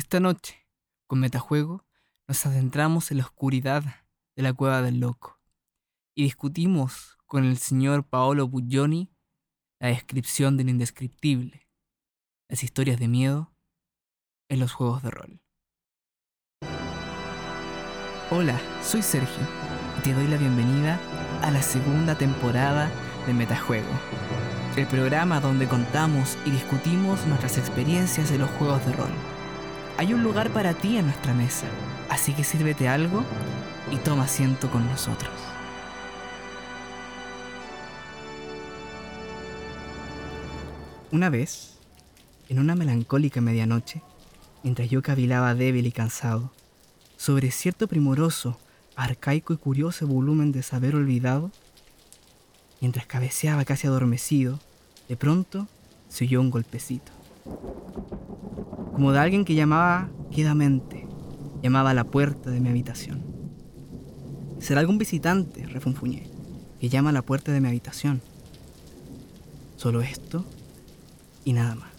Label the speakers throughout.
Speaker 1: Esta noche, con Metajuego, nos adentramos en la oscuridad de la cueva del loco y discutimos con el señor Paolo Buglioni la descripción del indescriptible, las historias de miedo en los juegos de rol. Hola, soy Sergio y te doy la bienvenida a la segunda temporada de Metajuego, el programa donde contamos y discutimos nuestras experiencias en los juegos de rol. Hay un lugar para ti en nuestra mesa, así que sírvete algo y toma asiento con nosotros. Una vez, en una melancólica medianoche, mientras yo cavilaba débil y cansado, sobre cierto primoroso, arcaico y curioso volumen de saber olvidado, mientras cabeceaba casi adormecido, de pronto se oyó un golpecito. Como de alguien que llamaba quedamente, llamaba a la puerta de mi habitación. Será algún visitante, refunfuñé, que llama a la puerta de mi habitación. Solo esto y nada más.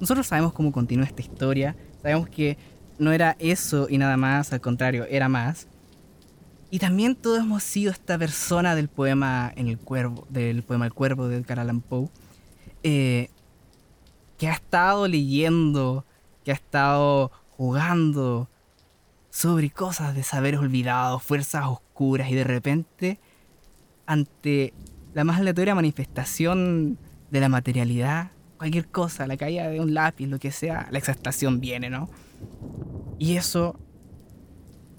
Speaker 1: Nosotros sabemos cómo continúa esta historia, sabemos que no era eso y nada más, al contrario, era más. Y también todos hemos sido esta persona del poema en el cuervo, del poema El cuervo de Edgar Poe, eh, que ha estado leyendo, que ha estado jugando sobre cosas de saberes olvidados, fuerzas oscuras y de repente, ante la más aleatoria manifestación de la materialidad, cualquier cosa, la caída de un lápiz, lo que sea, la exhaustación viene, ¿no? Y eso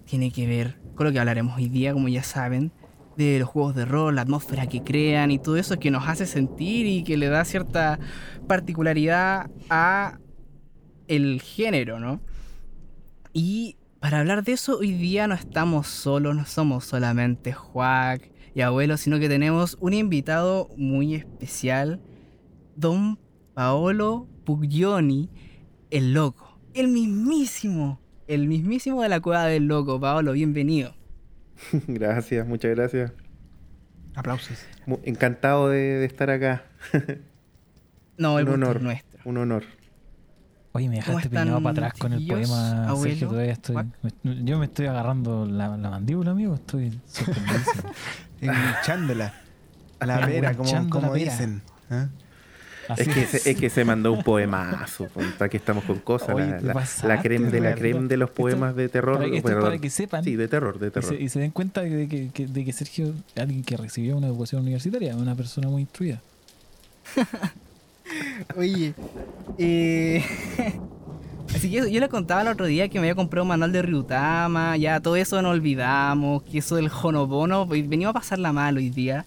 Speaker 1: tiene que ver con lo que hablaremos hoy día, como ya saben, de los juegos de rol, la atmósfera que crean y todo eso que nos hace sentir y que le da cierta particularidad a el género, ¿no? Y para hablar de eso, hoy día no estamos solos, no somos solamente Juac y Abuelo, sino que tenemos un invitado muy especial, Don Paolo Puglioni, el loco, el mismísimo, el mismísimo de la cueva del loco. Paolo, bienvenido.
Speaker 2: Gracias, muchas gracias.
Speaker 1: Aplausos.
Speaker 2: encantado de, estar acá.
Speaker 1: no, el un honor, nuestro.
Speaker 2: Un honor.
Speaker 3: Oye, me dejaste peinado para atrás con el poema, Sergio, todavía estoy... yo me estoy agarrando la, mandíbula, amigo, estoy sorprendidísimo.
Speaker 4: Enganchándola a la vera, como, como dicen. ¿eh?
Speaker 2: Es que, se, es que se mandó un poemazo, aquí estamos con cosas, la, creme de la creme de los poemas de terror.
Speaker 3: Para, que sepan.
Speaker 2: Sí, de terror, de terror.
Speaker 3: Y se, den cuenta de que, de que Sergio es alguien que recibió una educación universitaria, una persona muy instruida.
Speaker 1: Oye, eh, así que yo le contaba el otro día que me había comprado un manual de Ryutama, ya todo eso no olvidamos, que eso del Honobono, pues, venimos a pasarla mal hoy día.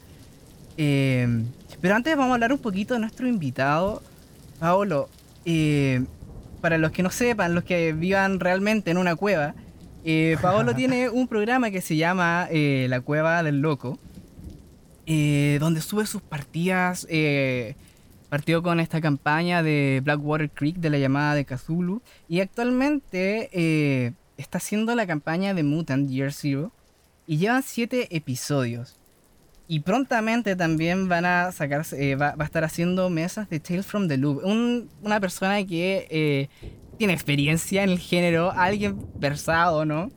Speaker 1: Eh, pero antes vamos a hablar un poquito de nuestro invitado, Paolo. Eh, para los que no sepan, los que vivan realmente en una cueva, Paolo tiene un programa que se llama La Cueva del Loco, donde sube sus partidas Partió con esta campaña de Blackwater Creek de la llamada de Cthulhu y actualmente eh, está haciendo la campaña de Mutant Year Zero y llevan siete episodios. Y prontamente también van a sacarse, eh, va, a estar haciendo mesas de Tales from the Loop. una persona que eh, tiene experiencia en el género, alguien versado, ¿no?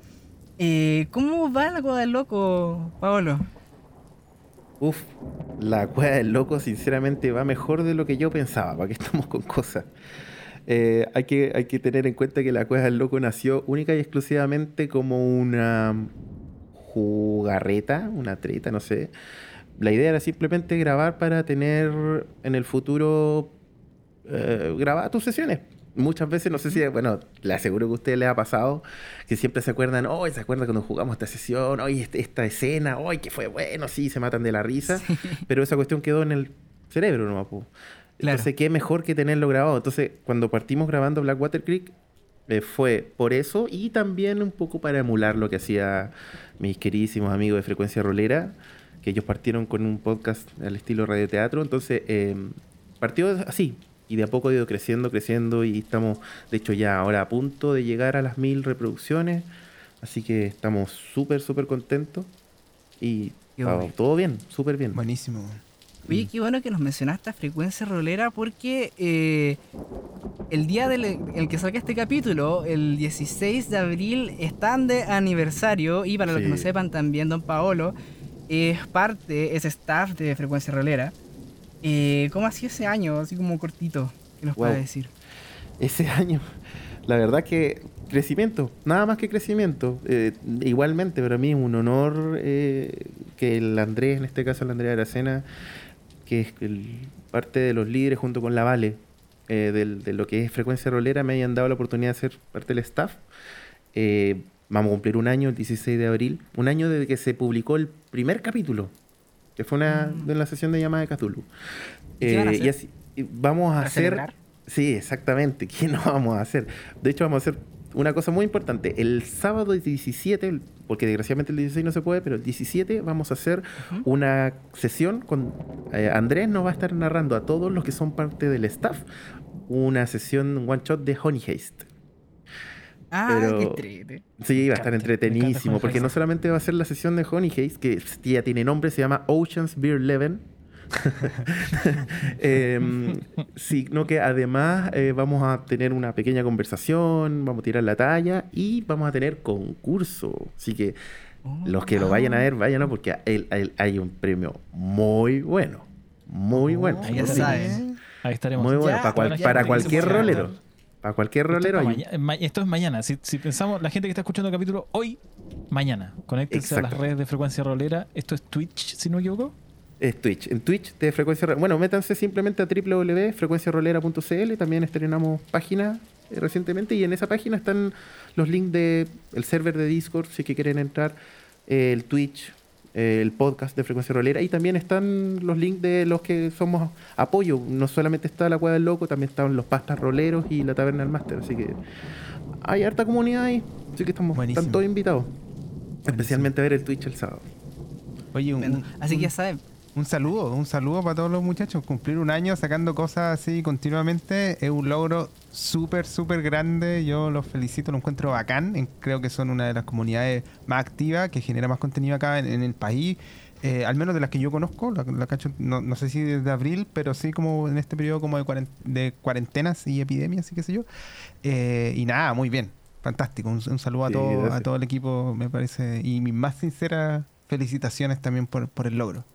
Speaker 1: ¿Cómo va la cosa del loco, Pablo?
Speaker 2: Uf, la cueva del loco sinceramente va mejor de lo que yo pensaba, para que estamos con cosas. Eh, hay, que, hay que tener en cuenta que la cueva del loco nació única y exclusivamente como una jugarreta, una treta, no sé. La idea era simplemente grabar para tener en el futuro eh, grabar tus sesiones muchas veces, no sé si, bueno, le aseguro que a usted le ha pasado, que siempre se acuerdan, hoy se acuerdan cuando jugamos esta sesión, hoy este, esta escena, hoy que fue bueno, sí, se matan de la risa, pero esa cuestión quedó en el cerebro nomás. Po. Entonces, qué mejor que tenerlo grabado. Entonces, cuando partimos grabando Blackwater Creek, eh, fue por eso y también un poco para emular lo que hacía mis queridísimos amigos de Frecuencia Rolera, que ellos partieron con un podcast al estilo radioteatro. Entonces, eh, partió así, y de a poco ha ido creciendo, creciendo y estamos, de hecho, ya ahora a punto de llegar a las mil reproducciones. Así que estamos súper, súper contentos y todo bien, súper bien.
Speaker 4: Buenísimo.
Speaker 1: Oye, qué bueno que nos mencionaste frecuencia rolera porque eh, el día del el que salga este capítulo, el 16 de abril, están de aniversario y para los que no sepan también, don Paolo es parte, es staff de frecuencia rolera. Eh, ¿Cómo ha sido ese año? Así como cortito, ¿qué nos puede decir?
Speaker 2: Ese año, la verdad que crecimiento, nada más que crecimiento. Eh, igualmente, para mí es un honor eh, que el Andrés, en este caso el Andrés Aracena, que es parte de los líderes junto con la Vale eh, de lo que es Frecuencia Rolera, me hayan dado la oportunidad de ser parte del staff. Eh, vamos a cumplir un año, el 16 de abril, un año desde que se publicó el primer capítulo, que fue una, mm. de la sesión de llamada de Cthulhu. Eh, y así, vamos a hacer... Sí, exactamente. ¿Qué no vamos a hacer? De hecho, vamos a hacer una cosa muy importante. El sábado 17, porque desgraciadamente el 16 no se puede, pero el 17 vamos a hacer una sesión con eh, Andrés nos va a estar narrando a todos los que son parte del staff una sesión one shot de Honey Haste.
Speaker 1: Ah, qué
Speaker 2: Sí, va a estar entretenísimo, porque no solamente va a ser la sesión de Honey Haste, que ya tiene nombre, se llama Ocean's Beer Leven eh, sino que además eh, vamos a tener una pequeña conversación, vamos a tirar la talla y vamos a tener concurso. Así que los que lo vayan a ver, vayan, porque hay un premio muy bueno. Muy bueno.
Speaker 1: Ahí,
Speaker 3: Ahí estaremos.
Speaker 2: Muy bueno, para, cualquier rolero. Para cualquier rolero.
Speaker 3: Esto es, mañana. Si, pensamos, la gente que está escuchando el capítulo hoy, mañana. Conéctense a las redes de frecuencia rolera. Esto es Twitch, si no me equivoco
Speaker 2: es Twitch. En Twitch de Frecuencia Rolera. Bueno, métanse simplemente a www.frecuenciarolera.cl. También estrenamos página eh, recientemente y en esa página están los links del el server de Discord, si que quieren entrar, eh, el Twitch, eh, el podcast de Frecuencia Rolera y también están los links de los que somos apoyo. No solamente está la Cueva del Loco, también están los Pastas Roleros y la Taberna del Máster. Así que hay harta comunidad ahí. Así que estamos están todos invitados. Especialmente a ver el Twitch el sábado.
Speaker 1: Oye, así que ya saben,
Speaker 4: un saludo, un saludo para todos los muchachos. Cumplir un año sacando cosas así continuamente es un logro súper, súper grande. Yo los felicito, lo encuentro bacán. Creo que son una de las comunidades más activas que genera más contenido acá en, el país. Eh, al menos de las que yo conozco, la, cacho, no, sé si desde abril, pero sí como en este periodo como de, cuarentenas y epidemias y qué sé yo. Eh, y nada, muy bien, fantástico. Un, saludo a, todo, a todo el equipo, me parece. Y mis más sinceras felicitaciones también por, por el logro.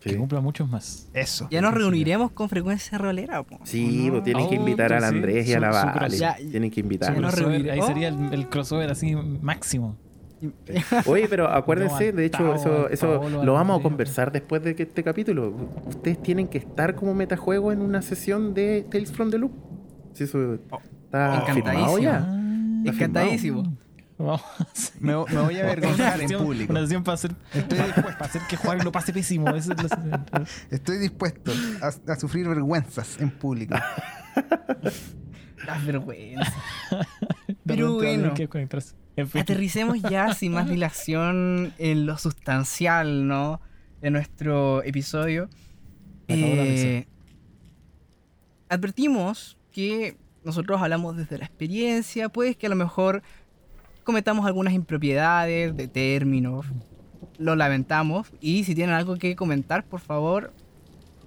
Speaker 3: Que cumpla muchos más.
Speaker 1: Eso. Ya nos reuniremos con frecuencia rolera.
Speaker 2: Sí, pues tienen que invitar al Andrés y a la Vale. tienen que invitar.
Speaker 3: Ahí sería el, crossover así máximo.
Speaker 2: Oye, pero acuérdense, de hecho, eso, eso lo vamos a conversar después de que este capítulo. Ustedes tienen que estar como metajuego en una sesión de Tales from the Loop. Eso oh, está
Speaker 1: encantadísimo. ya. Encantadísimo.
Speaker 4: Me, voy a avergonzar en público.
Speaker 3: Una para hacer, Estoy dispuesto. para hacer que Juan lo pase pésimo.
Speaker 4: Estoy dispuesto a, sufrir vergüenzas en público.
Speaker 1: Las vergüenzas. Pero bueno, aterricemos ya sin más dilación en lo sustancial, ¿no? De nuestro episodio. Eh, advertimos que nosotros hablamos desde la experiencia, pues que a lo mejor cometamos algunas impropiedades de términos, lo lamentamos y si tienen algo que comentar, por favor,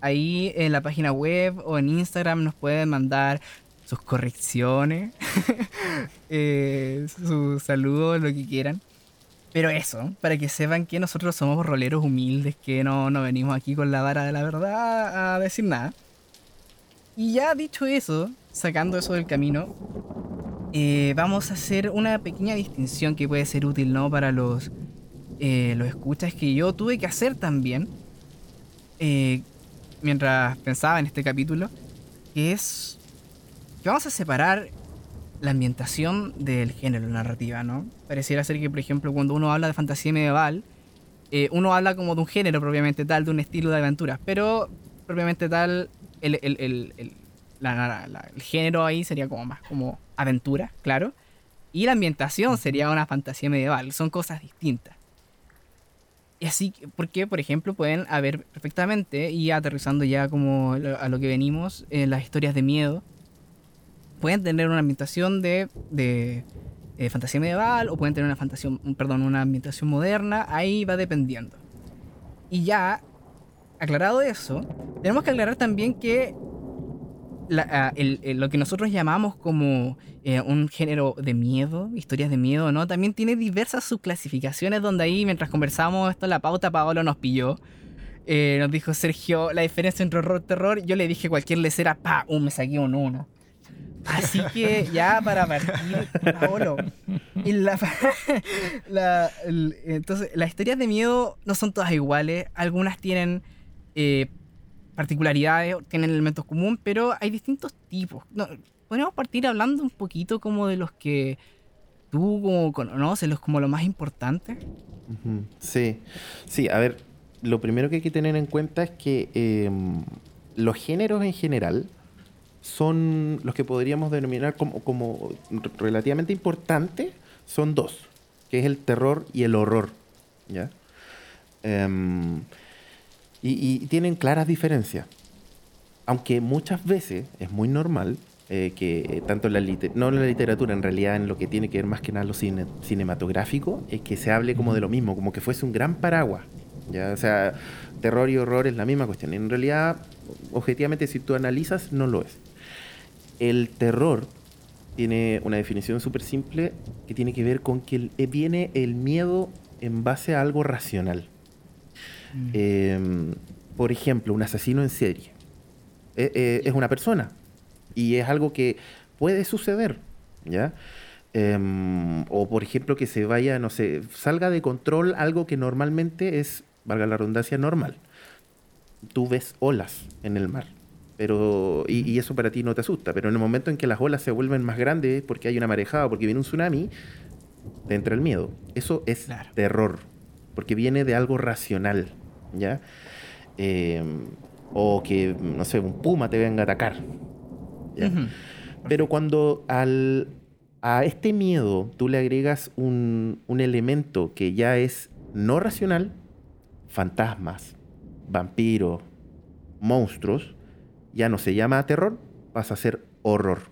Speaker 1: ahí en la página web o en Instagram nos pueden mandar sus correcciones, eh, sus saludos, lo que quieran. Pero eso, para que sepan que nosotros somos roleros humildes, que no, no venimos aquí con la vara de la verdad a decir nada. Y ya dicho eso, sacando eso del camino, eh, vamos a hacer una pequeña distinción que puede ser útil ¿no? para los, eh, los escuchas que yo tuve que hacer también eh, mientras pensaba en este capítulo, que es que vamos a separar la ambientación del género narrativa, ¿no? Pareciera ser que, por ejemplo, cuando uno habla de fantasía medieval, uno habla como de un género propiamente tal, de un estilo de aventuras, pero propiamente tal, el, el género ahí sería como más como aventura, claro. Y la ambientación sería una fantasía medieval. Son cosas distintas. Y así, porque, por ejemplo, pueden haber perfectamente, y aterrizando ya como a lo que venimos, en las historias de miedo, pueden tener una ambientación de, de eh, fantasía medieval o pueden tener una fantasía, perdón, una ambientación moderna, ahí va dependiendo. Y ya aclarado eso, tenemos que aclarar también que ah, lo que nosotros llamamos como eh, un género de miedo, historias de miedo, ¿no? También tiene diversas subclasificaciones donde ahí, mientras conversamos esto la pauta, Paolo nos pilló. Eh, nos dijo Sergio la diferencia entre horror y terror. Yo le dije cualquier lecera, pa, un, me saqué un uno. Así que ya para partir, Paolo. entonces, las historias de miedo no son todas iguales. Algunas tienen eh, particularidades, tienen elementos comunes, pero hay distintos tipos. Podríamos partir hablando un poquito como de los que tú como conoces, los como lo más importante.
Speaker 2: Sí, sí, a ver, lo primero que hay que tener en cuenta es que em, los géneros en general son los que podríamos denominar como, como relativamente importantes, son dos, que es el terror y el horror. ¿ya? Em, y, tienen claras diferencias. Aunque muchas veces es muy normal eh, que tanto en la no en la literatura, en realidad en lo que tiene que ver más que nada lo cinematográfico, es que se hable como de lo mismo, como que fuese un gran paraguas. ¿ya? O sea, terror y horror es la misma cuestión. En realidad, objetivamente, si tú analizas, no lo es. El terror tiene una definición súper simple que tiene que ver con que eh, viene el miedo en base a algo racional. Mm. Em, por ejemplo, un asesino en serie. Eh, eh, es una persona y es algo que puede suceder, ¿ya? Em, o por ejemplo que se vaya, no sé, salga de control algo que normalmente es, valga la redundancia, normal. Tú ves olas en el mar, pero y, eso para ti no te asusta, pero en el momento en que las olas se vuelven más grandes porque hay una marejada, porque viene un tsunami, te entra el miedo. Eso es terror, porque viene de algo racional. ¿Ya? Em, o que, no sé, un puma te venga a atacar. Pero cuando al, a este miedo tú le agregas un, un elemento que ya es no racional, fantasmas, vampiros, monstruos, ya no se llama terror, pasa a ser horror.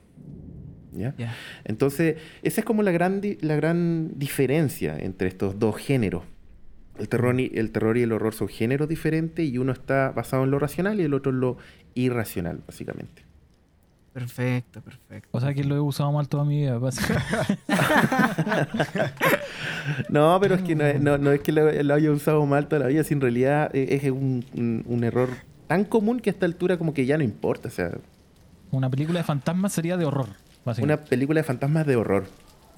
Speaker 2: ¿ya? Entonces, esa es como la gran, la gran diferencia entre estos dos géneros. El terror, y, el terror y el horror son géneros diferentes y uno está basado en lo racional y el otro en lo irracional, básicamente.
Speaker 1: Perfecto, perfecto. O
Speaker 3: sea que lo he usado mal toda mi vida, básicamente.
Speaker 2: no, pero es que no, es que lo, haya usado mal toda la vida, si en realidad es un, un, error tan común que a esta altura como que ya no importa. O sea,
Speaker 3: una película de fantasmas sería de horror.
Speaker 2: Una película de fantasmas de horror.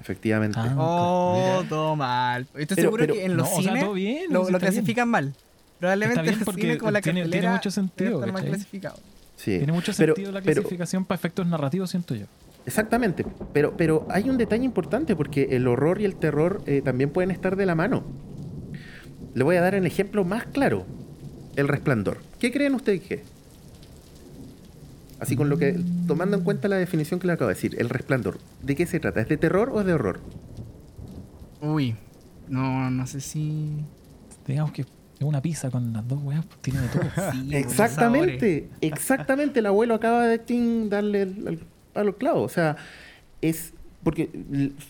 Speaker 2: Efectivamente.
Speaker 1: Ah, oh, todo mal. Estoy seguro que en los cines lo, clasifican mal. Probablemente
Speaker 3: porque como la tiene, tiene mucho sentido. Mal clasificado. Sí. Tiene mucho sentido la clasificación para efectos narrativos, siento yo.
Speaker 2: Exactamente, pero, pero hay un detalle importante porque el horror y el terror eh, también pueden estar de la mano. Le voy a dar el ejemplo más claro, el resplandor. ¿Qué creen ustedes que Así con lo que, tomando en cuenta la definición que le acabo de decir, el resplandor, ¿de qué se trata? ¿Es de terror o de horror?
Speaker 1: Uy, no, no sé si...
Speaker 3: Digamos que es una pizza con las dos weas, pues tiene de todo.
Speaker 2: exactamente, exactamente. El abuelo acaba de darle el, palo clavo. O sea, es porque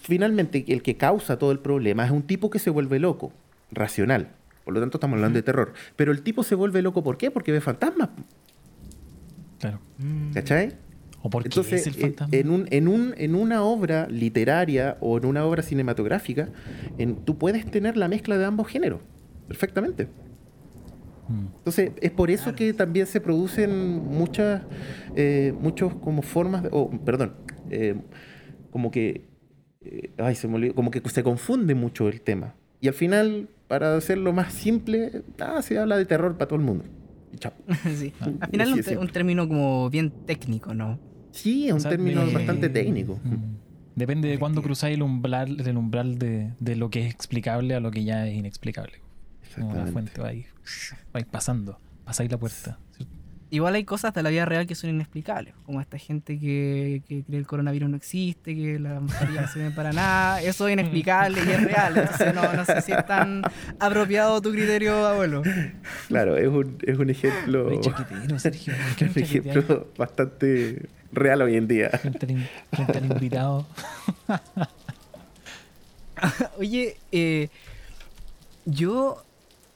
Speaker 2: finalmente el que causa todo el problema es un tipo que se vuelve loco, racional. Por lo tanto, estamos hablando de terror. Pero el tipo se vuelve loco, ¿por qué? Porque ve fantasmas.
Speaker 3: Claro.
Speaker 2: Mm. ¿Cachai?
Speaker 3: ¿O porque Entonces, es el
Speaker 2: eh, en, un, en, un, en una obra literaria o en una obra cinematográfica, en, tú puedes tener la mezcla de ambos géneros, perfectamente. Mm. Entonces, es por eso que también se producen muchas, eh, muchos como formas, o perdón, eh, como que, ay, se me como que se confunde mucho el tema. Y al final, para hacerlo más simple, ah, se habla de terror para todo el mundo.
Speaker 1: sí. Al final es un, término como bien técnico, ¿no?
Speaker 2: Sí, es un término bastante técnico.
Speaker 3: Mm. Depende de cuándo cruzáis el umbral, el umbral de, de, lo que es explicable a lo que ya es inexplicable. Como la fuente va ahí, pasando, pasáis la puerta.
Speaker 1: Igual hay cosas de la vida real que son inexplicables, como esta gente que, que cree el coronavirus no existe, que la mascarilla no sirve para nada. Eso es inexplicable y es real. Entonces no, no sé si es tan apropiado tu criterio, abuelo.
Speaker 2: Claro, es un, es un ejemplo. Sergio. un ejemplo bastante real hoy en día.
Speaker 3: Frente al, invitado.
Speaker 1: Oye, eh, yo.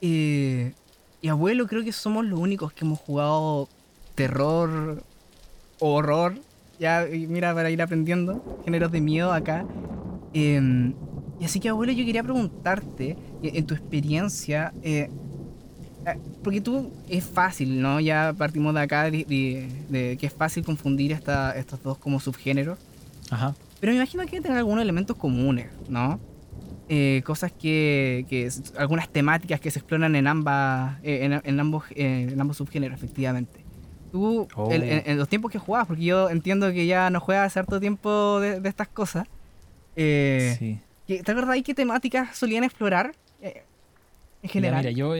Speaker 1: Eh, y abuelo creo que somos los únicos que hemos jugado terror, horror. Ya, mira, para ir aprendiendo, géneros de miedo acá. Em, y así que, abuelo, yo quería preguntarte, en tu experiencia, eh, eh, porque tú es fácil, ¿no? Ya partimos de acá de, que es fácil confundir esta, estos dos como subgéneros.
Speaker 3: Ajá.
Speaker 1: Pero me imagino que hay que tener algunos elementos comunes, ¿no? Eh, cosas que, que, algunas temáticas que se exploran en ambas en, en, ambos en ambos subgéneros efectivamente tú oh. en, los tiempos que jugabas porque yo entiendo que ya no juegas cierto tiempo de, de estas cosas eh, sí. ¿te acuerdas qué temáticas solían explorar eh, en general?
Speaker 3: mira, yo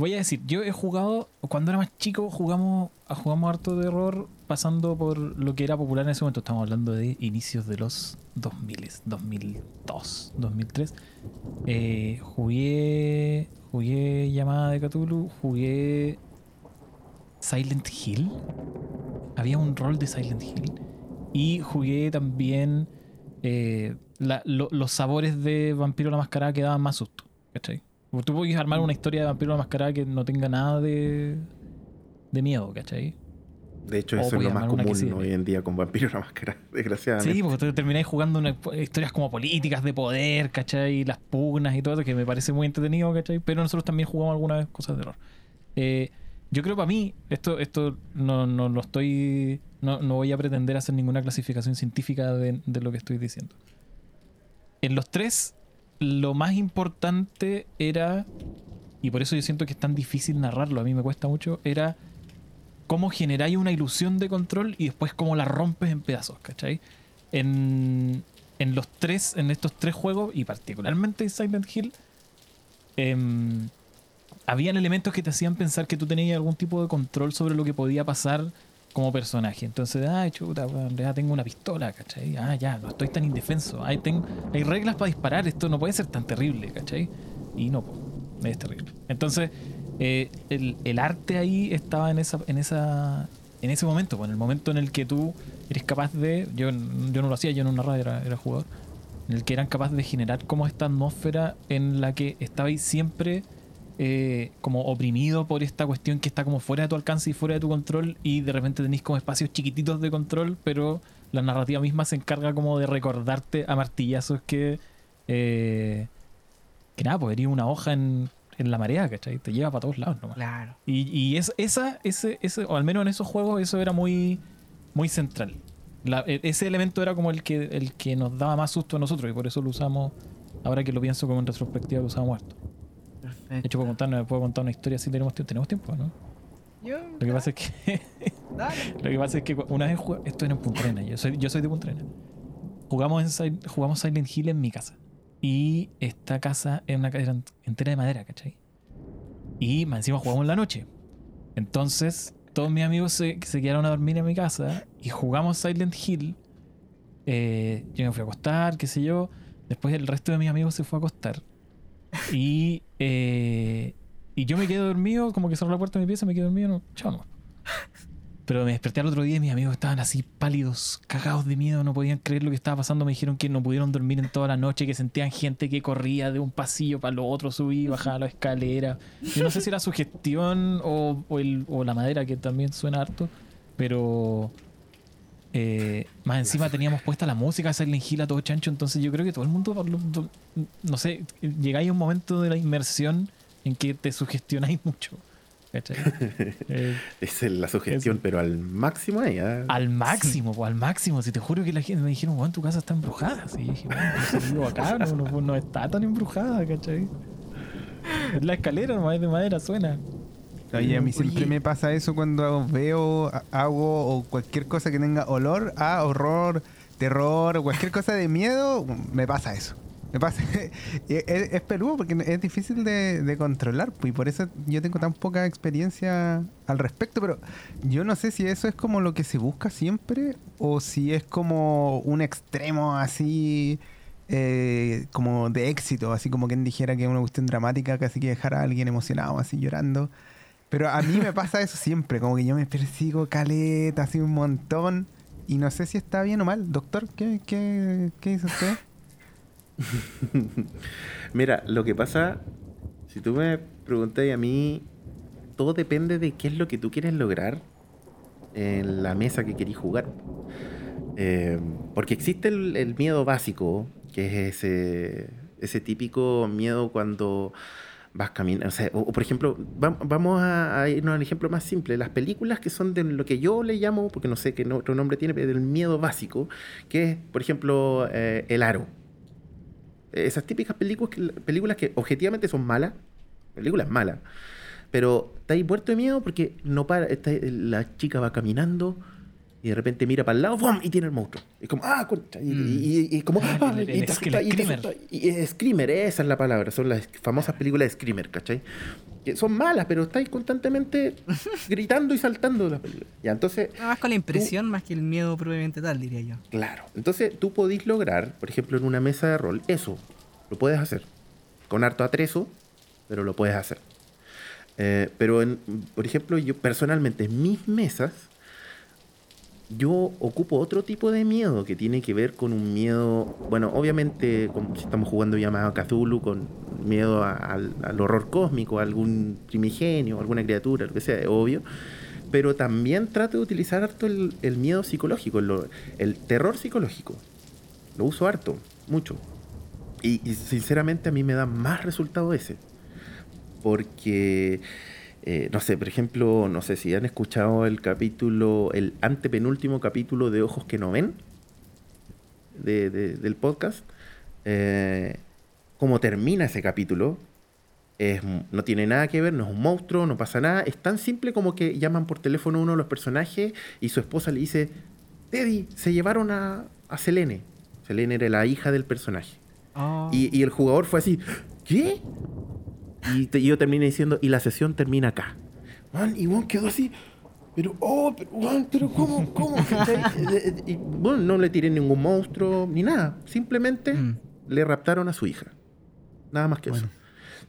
Speaker 3: voy a decir, yo he jugado, cuando era más chico jugamos, jugamos harto de error pasando por lo que era popular en ese momento. Estamos hablando de inicios de los 2000, 2002, 2003. jugué, jugué Llamada de Cthulhu, jugué Silent Hill. Había un rol de Silent Hill. Y jugué también eh, los sabores de Vampiro la Mascarada que daban más susto. ¿Cachai? Tú puedes armar una historia de Vampiro Mascarada que no tenga nada de, de miedo, ¿cachai?
Speaker 2: De hecho, eso es lo más común hoy en día con Vampiro la Máscara, desgraciadamente.
Speaker 3: Sí, porque termináis jugando historias como políticas de poder, ¿cachai? Las pugnas y todo eso, que me parece muy entretenido, ¿cachai? Pero nosotros también jugamos alguna vez cosas de error. Eh, yo creo para mí, esto, esto no, no lo estoy. No, no, voy a pretender hacer ninguna clasificación científica de, de lo que estoy diciendo. En los tres lo más importante era, y por eso yo siento que es tan difícil narrarlo, a mí me cuesta mucho, era cómo generáis una ilusión de control y después cómo la rompes en pedazos, ¿cachai? En, en los tres, en estos tres juegos, y particularmente Silent Hill, eh, habían elementos que te hacían pensar que tú tenías algún tipo de control sobre lo que podía pasar como personaje. Entonces, ay, chuta, ya tengo una pistola, ¿cachai? Ah, ya, no estoy tan indefenso. Hay, hay reglas para disparar, esto no puede ser tan terrible, ¿cachai? Y no, es terrible. Entonces, eh, el, arte ahí estaba en esa, en esa, en ese momento, en el momento en el que tú eres capaz de, yo, yo no lo hacía, yo no narraba, era, era jugador, en el que eran capaces de generar como esta atmósfera en la que estabais siempre eh, como oprimido por esta cuestión que está como fuera de tu alcance y fuera de tu control y de repente tenéis como espacios chiquititos de control, pero la narrativa misma se encarga como de recordarte a martillazos que... Eh, que nada, pues una hoja en, en la marea, ¿cachai? Te lleva para todos lados nomás.
Speaker 1: Claro.
Speaker 3: Y, y esa, ese, ese, o al menos en esos juegos, eso era muy, muy central. E, ese elemento era como el que, el que nos daba más susto a nosotros y por eso lo usamos, ahora que lo pienso como en retrospectiva, lo usamos harto. De hecho, puedo contar, puedo contar una historia si tenemos tiempo. Tenemos tiempo, ¿no?
Speaker 1: Yo,
Speaker 3: lo que pasa es que. lo que pasa es que una vez esto era en Punta yo soy, yo soy de Punta Arenas. Jugamos, en, jugamos Silent Hill en mi casa. Y esta casa era una era entera de madera, ¿cachai? Y encima jugamos en la noche. Entonces, todos mis amigos se, se quedaron a dormir en mi casa y jugamos Silent Hill. Eh, yo me fui a acostar, qué sé yo. Después el resto de mis amigos se fue a acostar. Y, eh, y yo me quedé dormido, como que cerró la puerta de mi pieza, me quedé dormido, no, chao, no. Pero me desperté al otro día y mis amigos estaban así pálidos, cagados de miedo, no podían creer lo que estaba pasando. Me dijeron que no pudieron dormir en toda la noche, que sentían gente que corría de un pasillo para lo otro, subía, bajaba la escalera. Yo no sé si era su gestión o, o, la madera, que también suena harto, pero eh, más encima teníamos puesta la música, Silent Hill a todo chancho, entonces yo creo que todo el mundo, no sé, llegáis a un momento de la inmersión en que te sugestionáis mucho.
Speaker 2: Eh, es la sugestión, pero al máximo ahí. ¿ah?
Speaker 3: Al máximo, pues, al máximo. Si te juro que la gente me dijeron, bueno, tu casa está embrujada. Y dije, bueno, acá, no, no, está tan embrujada, ¿cachai? Es la escalera nomás es de madera, suena.
Speaker 4: Oye, a mí siempre me pasa eso cuando veo, hago o cualquier cosa que tenga olor a horror, terror, cualquier cosa de miedo, me pasa eso. Me pasa. es, peludo porque es difícil de, controlar, pues, y por eso yo tengo tan poca experiencia al respecto, pero yo no sé si eso es como lo que se busca siempre o si es como un extremo así. Eh, como de éxito, así como quien dijera que es una cuestión dramática, casi que dejar a alguien emocionado, así llorando. Pero a mí me pasa eso siempre, como que yo me persigo caleta, así un montón. Y no sé si está bien o mal. Doctor, ¿qué, qué, qué dice usted?
Speaker 2: Mira, lo que pasa, si tú me preguntas a mí, todo depende de qué es lo que tú quieres lograr en la mesa que querís jugar. Eh, porque existe el, el miedo básico, que es ese, ese típico miedo cuando vas caminando. O, sea, o- por ejemplo, va- vamos a, irnos al ejemplo más simple. Las películas que son de lo que yo le llamo, porque no sé qué otro nombre tiene, pero del miedo básico, que es, por ejemplo, eh, El Aro. Esas típicas películas que, películas que objetivamente son malas, películas malas, pero está ahí muerto de miedo porque no para, está- la chica va caminando y de repente mira para el lado ¡fum! y tiene el monstruo. Es como, ah, concha", y, y- y- y como,
Speaker 3: Ah,
Speaker 2: ah,
Speaker 3: el-
Speaker 2: y
Speaker 3: el
Speaker 2: asusta,
Speaker 3: el
Speaker 2: y te
Speaker 3: screamer.
Speaker 2: asusta. Y es Screamer, esa es la palabra, son las famosas películas de Screamer, ¿cachai? Que son malas, pero estáis constantemente gritando y saltando las películas. Ya, entonces,
Speaker 1: Nada más con la impresión más que el miedo propiamente tal, diría yo.
Speaker 2: Claro. Entonces tú podís lograr, por ejemplo, en una mesa de rol, eso. Lo puedes hacer. Con harto atrezo, pero lo puedes hacer. Eh, pero, en, por ejemplo, yo personalmente en mis mesas, yo ocupo otro tipo de miedo que tiene que ver con un miedo, bueno, obviamente, como si estamos jugando llamado Cthulhu, con miedo a- al, horror cósmico, a algún primigenio, alguna criatura, lo que sea, obvio. Pero también trato de utilizar harto el, el miedo psicológico, lo- el terror psicológico. Lo uso harto, mucho. Y sinceramente a mí me da más resultado ese. Porque, eh, no sé, por ejemplo, no sé si han escuchado el capítulo, el antepenúltimo capítulo de Ojos que no ven de- de- del podcast. Eh, cómo termina ese capítulo. Es, no tiene nada que ver, no es un monstruo, no pasa nada. Es tan simple como que llaman por teléfono a uno de los personajes y su esposa le dice, Teddy, se llevaron a, a Selene. Selene era la hija del personaje.
Speaker 1: Oh.
Speaker 2: Y, y el jugador fue así, ¿qué? Y, te- y yo terminé diciendo, y la sesión termina acá. Man, y Juan quedó así, pero, oh, pero, Juan, pero ¿cómo? ¿Cómo? Eh, eh, y bueno, no le tiré ningún monstruo ni nada. Simplemente
Speaker 1: Mm.
Speaker 2: le raptaron a su hija. Nada más que
Speaker 4: Bueno.
Speaker 2: eso.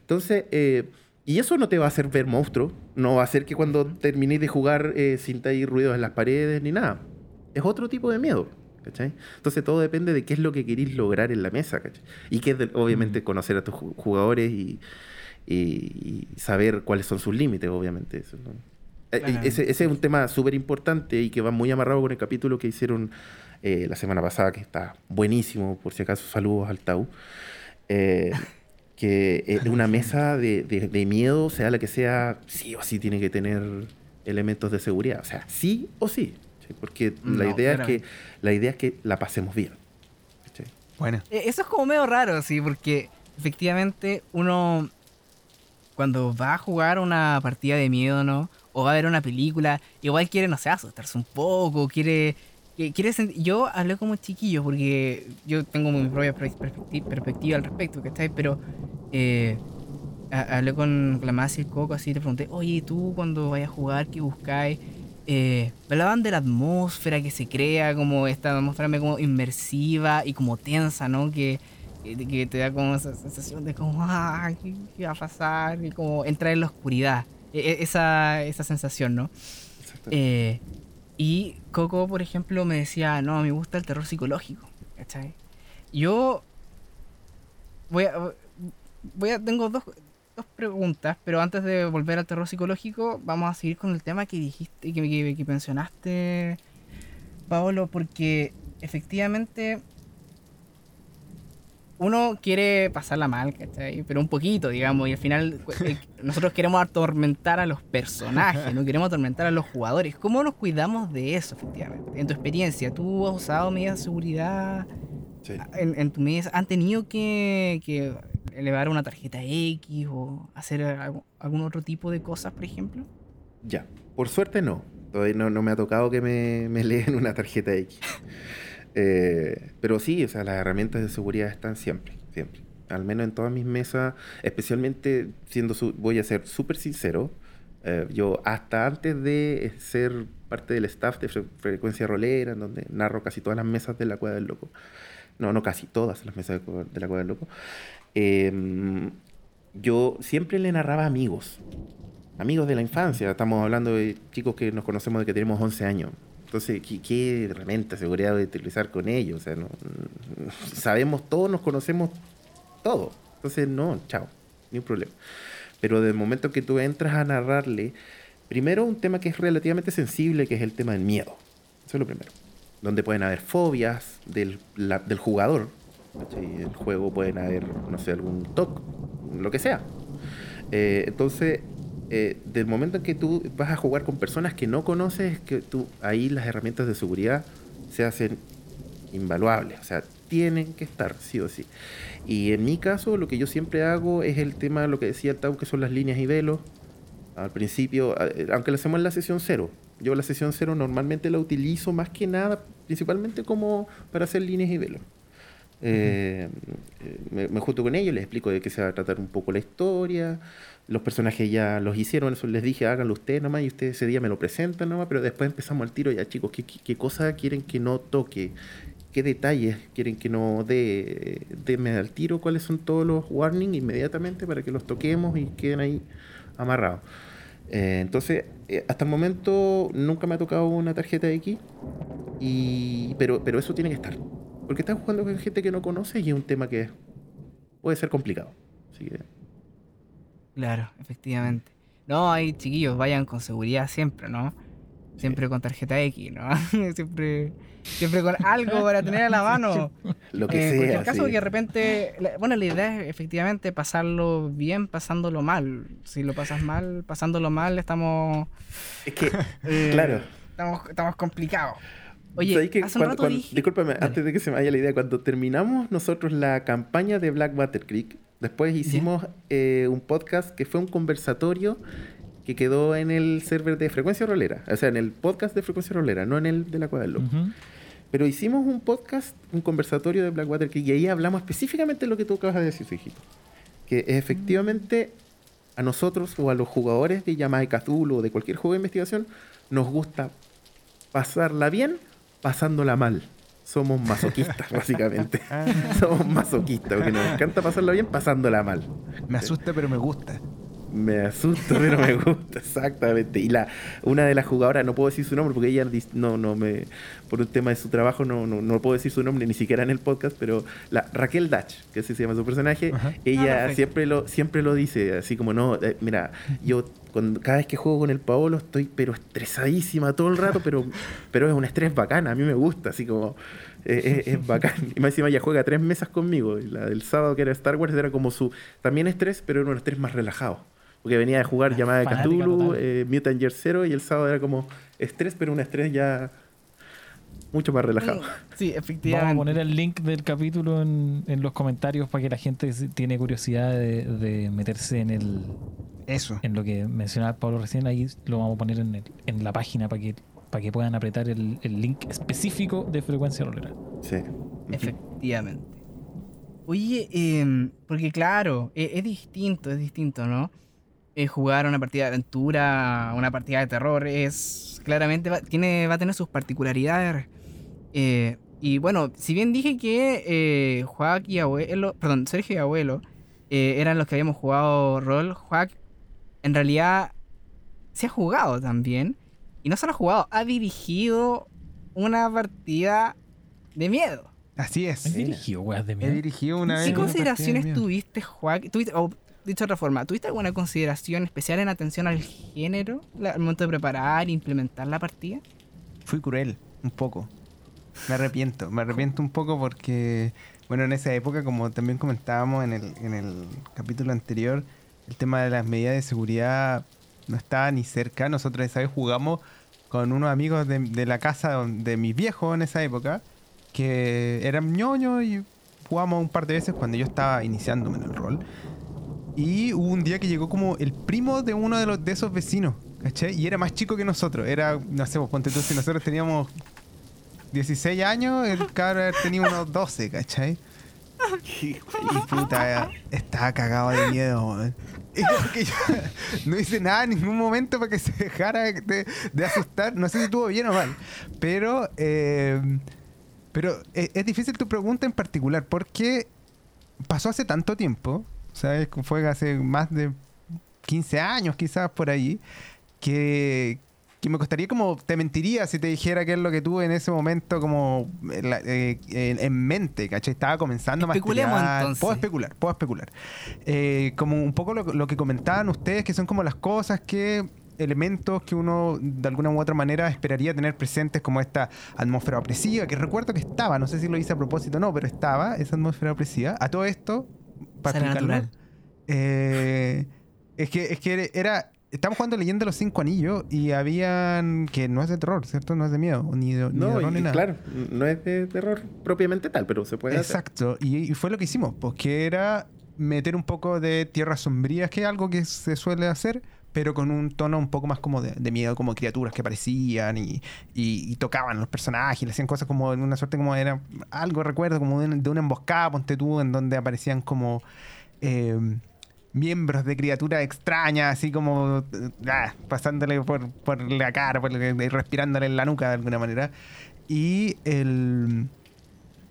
Speaker 2: Entonces, eh, y eso no te va a hacer ver monstruo. No va a hacer que cuando terminéis de jugar eh, sintáis ruidos en las paredes ni nada. Es otro tipo de miedo. ¿cachai? Entonces todo depende de qué es lo que queréis lograr en la mesa. ¿cachai? Y que obviamente conocer a tus ju- jugadores y, y- y saber cuáles son sus límites, obviamente. Eso, ¿no? Eh,
Speaker 1: Claro.
Speaker 2: Ese, ese es un tema súper importante y que va muy amarrado con el capítulo que hicieron eh, la semana pasada, que está buenísimo, por si acaso saludos al Tau. Eh, que eh, una mesa de, de- de miedo, sea la que sea, sí o sí tiene que tener elementos de seguridad. O sea, sí o sí. ¿sí? Porque la,
Speaker 1: No,
Speaker 2: idea es que, la idea es que la pasemos bien. ¿sí?
Speaker 4: Bueno,
Speaker 1: Eh, Eso es como medio raro, sí, porque efectivamente uno cuando va a jugar una partida de miedo, ¿no? O va a ver una película, igual quiere, no sé, asustarse un poco, quiere... que- quiere yo hablé como chiquillo porque yo tengo mi propia per- perspecti- perspectiva al respecto, ¿cachai? Pero eh, ha- hablé con, la Masi y el Coco así, le pregunté, oye, ¿y tú cuando vayas a jugar, qué buscáis? Eh, hablaban de la atmósfera que se crea, como esta atmósfera como inmersiva y como tensa, ¿no? Que, que, te da como esa sensación de como, ah, ¿qué, qué va a pasar? Y como entrar en la oscuridad. E- e- esa, esa sensación, ¿no? Eh, y Coco, por ejemplo, me decía, no, me gusta el terror psicológico, ¿cachai? Yo voy a, voy a tengo dos, dos preguntas, pero antes de volver al terror psicológico, vamos a seguir con el tema que dijiste, que, que, que mencionaste, Paolo, porque efectivamente uno quiere pasarla mal, ¿cachai? Pero un poquito, digamos, y al final nosotros queremos atormentar a los personajes, no queremos atormentar a los jugadores. ¿Cómo nos cuidamos de eso, efectivamente? En tu experiencia, ¿tú has usado medidas de seguridad
Speaker 2: Sí.
Speaker 1: en, en tu mesa? ¿Han tenido que, que elevar una tarjeta X o hacer algo- algún otro tipo de cosas, por ejemplo?
Speaker 2: Ya, por suerte no. Todavía no, no me ha tocado que me, me leen una tarjeta X. Eh, pero sí, o sea, las herramientas de seguridad están siempre, siempre. Al menos en todas mis mesas, especialmente siendo, su- voy a ser súper sincero, eh, yo hasta antes de ser parte del staff de Fre- Frecuencia Rolera, en donde narro casi todas las mesas de la Cueva del Loco, no, no casi todas las mesas de, de la Cueva del Loco, eh, yo siempre le narraba amigos, amigos de la infancia. Estamos hablando de chicos que nos conocemos de que tenemos 11 años. Entonces, ¿qué, qué herramienta de seguridad voy a utilizar con ellos? O sea, no, sabemos todos, nos conocemos todos. Entonces, no, chao, ni un problema. Pero del momento que tú entras a narrarle, primero un tema que es relativamente sensible, que es el tema del miedo. Eso es lo primero. Donde pueden haber fobias del, del jugador. el juego pueden haber, no sé, algún TOC, lo que sea. Eh, entonces, eh, del momento en que tú vas a jugar con personas que no conoces, que tú ahí las herramientas de seguridad se hacen invaluables. O sea, tienen que estar, sí o sí. Y en mi caso, lo que yo siempre hago es el tema, lo que decía Tau, que son las líneas y velos. Al principio, eh, aunque lo hacemos en la sesión cero, yo la sesión cero normalmente la utilizo más que nada, principalmente como para hacer líneas y velos. Eh, eh, me, junto con ellos, les explico de qué se va a tratar un poco la historia. Los personajes ya los hicieron, eso les dije, háganlo ustedes nomás y ustedes ese día me lo presentan nomás, pero después empezamos al tiro, ya chicos, ¿qué, qué, qué cosa quieren que no toque? ¿Qué detalles quieren que no dé? Denme al tiro cuáles son todos los warnings inmediatamente para que los toquemos y queden ahí amarrados. Eh, entonces, hasta el momento nunca me ha tocado una tarjeta X, y, pero, pero eso tiene que estar. Porque estás jugando con gente que no conoce y es un tema que puede ser complicado. Así que,
Speaker 1: Claro, efectivamente. No, ahí chiquillos, vayan con seguridad siempre, ¿no? Siempre con tarjeta X, ¿no? siempre, siempre con algo para tener a la mano.
Speaker 2: lo que
Speaker 1: Eh,
Speaker 2: sea.
Speaker 1: el caso
Speaker 2: sí.
Speaker 1: de que de repente, la- bueno, la idea es efectivamente pasarlo bien, pasándolo mal. Si lo pasas mal, pasándolo mal, estamos,
Speaker 2: Es que,
Speaker 1: eh,
Speaker 2: claro.
Speaker 1: estamos, estamos complicados. Oye,
Speaker 2: ¿Sabes que
Speaker 1: hace un
Speaker 2: cuando-
Speaker 1: rato
Speaker 2: cuando-
Speaker 1: dije-
Speaker 2: discúlpame,
Speaker 1: Dale.
Speaker 2: antes de que se me vaya la idea, cuando terminamos nosotros la campaña de Blackwater Creek, después hicimos eh, un podcast que fue un conversatorio que quedó en el server de Frecuencia Rolera, o sea, en el podcast de Frecuencia Rolera, no en el de la Cueva del Loco. Pero hicimos un podcast, un conversatorio de Blackwater Creek, y ahí hablamos específicamente de lo que tú acabas de decir, hijito. Que es efectivamente a nosotros o a los jugadores de Yamaha Cthulhu o de cualquier juego de investigación, nos gusta pasarla bien, pasándola mal. Somos masoquistas, básicamente. Somos masoquistas, porque nos encanta pasarla bien, pasándola mal.
Speaker 4: me asusta, pero me gusta.
Speaker 2: Me asusto, pero me gusta, exactamente. Y la una de las jugadoras, no puedo decir su nombre porque ella no, no me, por un tema de su trabajo, no, no, no puedo decir su nombre ni siquiera en el podcast, pero la Raquel Dutch, que así se llama su personaje,
Speaker 4: Ajá.
Speaker 1: Ah,
Speaker 2: ella siempre lo, siempre lo dice, así como no, eh, mira, yo cuando, cada vez que juego con el Paolo estoy pero estresadísima todo el rato, pero, pero es un estrés bacán, a mí me gusta, así como eh, es, es bacán. Y más encima ella juega tres mesas conmigo, y la del sábado que era Star Wars era como su, también estrés, pero era un estrés más relajado. Porque venía de jugar llamada de Cthulhu, eh, Mutant Year Zero, y el sábado era como estrés, pero un estrés ya mucho más relajado.
Speaker 1: Sí,
Speaker 3: Vamos a
Speaker 1: efectivamente.
Speaker 3: poner el link del capítulo en, en los comentarios para que la gente tiene curiosidad de, de meterse en el
Speaker 4: Eso.
Speaker 3: en lo que mencionaba Pablo recién. Ahí lo vamos a poner en, el- en la página para que para que puedan apretar el, el link específico de frecuencia rolera.
Speaker 2: Sí.
Speaker 1: Efectivamente. Oye, em, porque claro, e- es, distinto, es distinto, ¿no? Eh, jugar una partida de aventura, una partida de terror, es claramente va, tiene, va a tener sus particularidades. Eh, y bueno, si bien dije que eh, Juac y Abuelo, perdón, Sergio y Abuelo eh, eran los que habíamos jugado rol, Juac en realidad se ha jugado también. Y no solo ha jugado, ha dirigido una partida de miedo.
Speaker 4: Así es.
Speaker 3: ¿Has dirigido weas de
Speaker 4: He
Speaker 3: miedo?
Speaker 4: dirigido una vez.
Speaker 1: ¿Qué consideraciones tuviste, Joaquín? ¿Tuviste, o dicho de otra forma, ¿tuviste alguna consideración especial en atención al género al momento de preparar e implementar la partida?
Speaker 4: Fui cruel, un poco. Me arrepiento, me arrepiento un poco porque, bueno, en esa época, como también comentábamos en el, en el capítulo anterior, el tema de las medidas de seguridad no estaba ni cerca. Nosotros esa vez jugamos con unos amigos de, de la casa de mis viejos en esa época, que eran ñoños y jugamos un par de veces cuando yo estaba iniciándome en el rol. Y hubo un día que llegó como el primo de uno de, los, de esos vecinos, ¿cachai? Y era más chico que nosotros. Era, no sé, ponte tú, si nosotros teníamos 16 años, el cabrón tenía unos 12, ¿cachai? Y puta, estaba cagado de miedo. Y que yo no hice nada en ningún momento para que se dejara de, de asustar. No sé si estuvo bien o mal. Pero, eh, pero es, es difícil tu pregunta en particular porque pasó hace tanto tiempo. ¿Sabes? Fue hace más de 15 años quizás por ahí. Que, que me costaría como, te mentiría si te dijera qué es lo que tuve en ese momento como en, eh, en- en mente, ¿cachai? Estaba comenzando
Speaker 1: entonces.
Speaker 4: Puedo especular, puedo especular. Eh, como un poco lo, lo que comentaban ustedes, que son como las cosas que elementos que uno de alguna u otra manera esperaría tener presentes como esta atmósfera opresiva, que recuerdo que estaba, no sé si lo hice a propósito o no, pero estaba esa atmósfera opresiva. A todo esto, para
Speaker 1: Sale
Speaker 4: explicarlo,
Speaker 1: natural.
Speaker 4: eh, es que, es que era. Estamos jugando Leyenda de los Cinco Anillos y habían. que no es de terror, ¿cierto? No es de miedo, ni de, ni de
Speaker 2: No,
Speaker 4: horror,
Speaker 2: y-
Speaker 4: ni nada.
Speaker 2: claro, no es de terror propiamente tal, pero se puede hacer.
Speaker 4: Exacto, y, y fue lo que hicimos, porque era meter un poco de tierras sombrías, que es algo que se suele hacer, pero con un tono un poco más como de, miedo, como criaturas que aparecían y, tocaban a los personajes, le hacían cosas como en una suerte como era algo recuerdo, como de, un- de una emboscada, ponte tú, en donde aparecían como eh, miembros de criaturas extrañas, así como eh, ah, pasándole por, por la cara, por, y respirándole en la nuca de alguna manera. Y el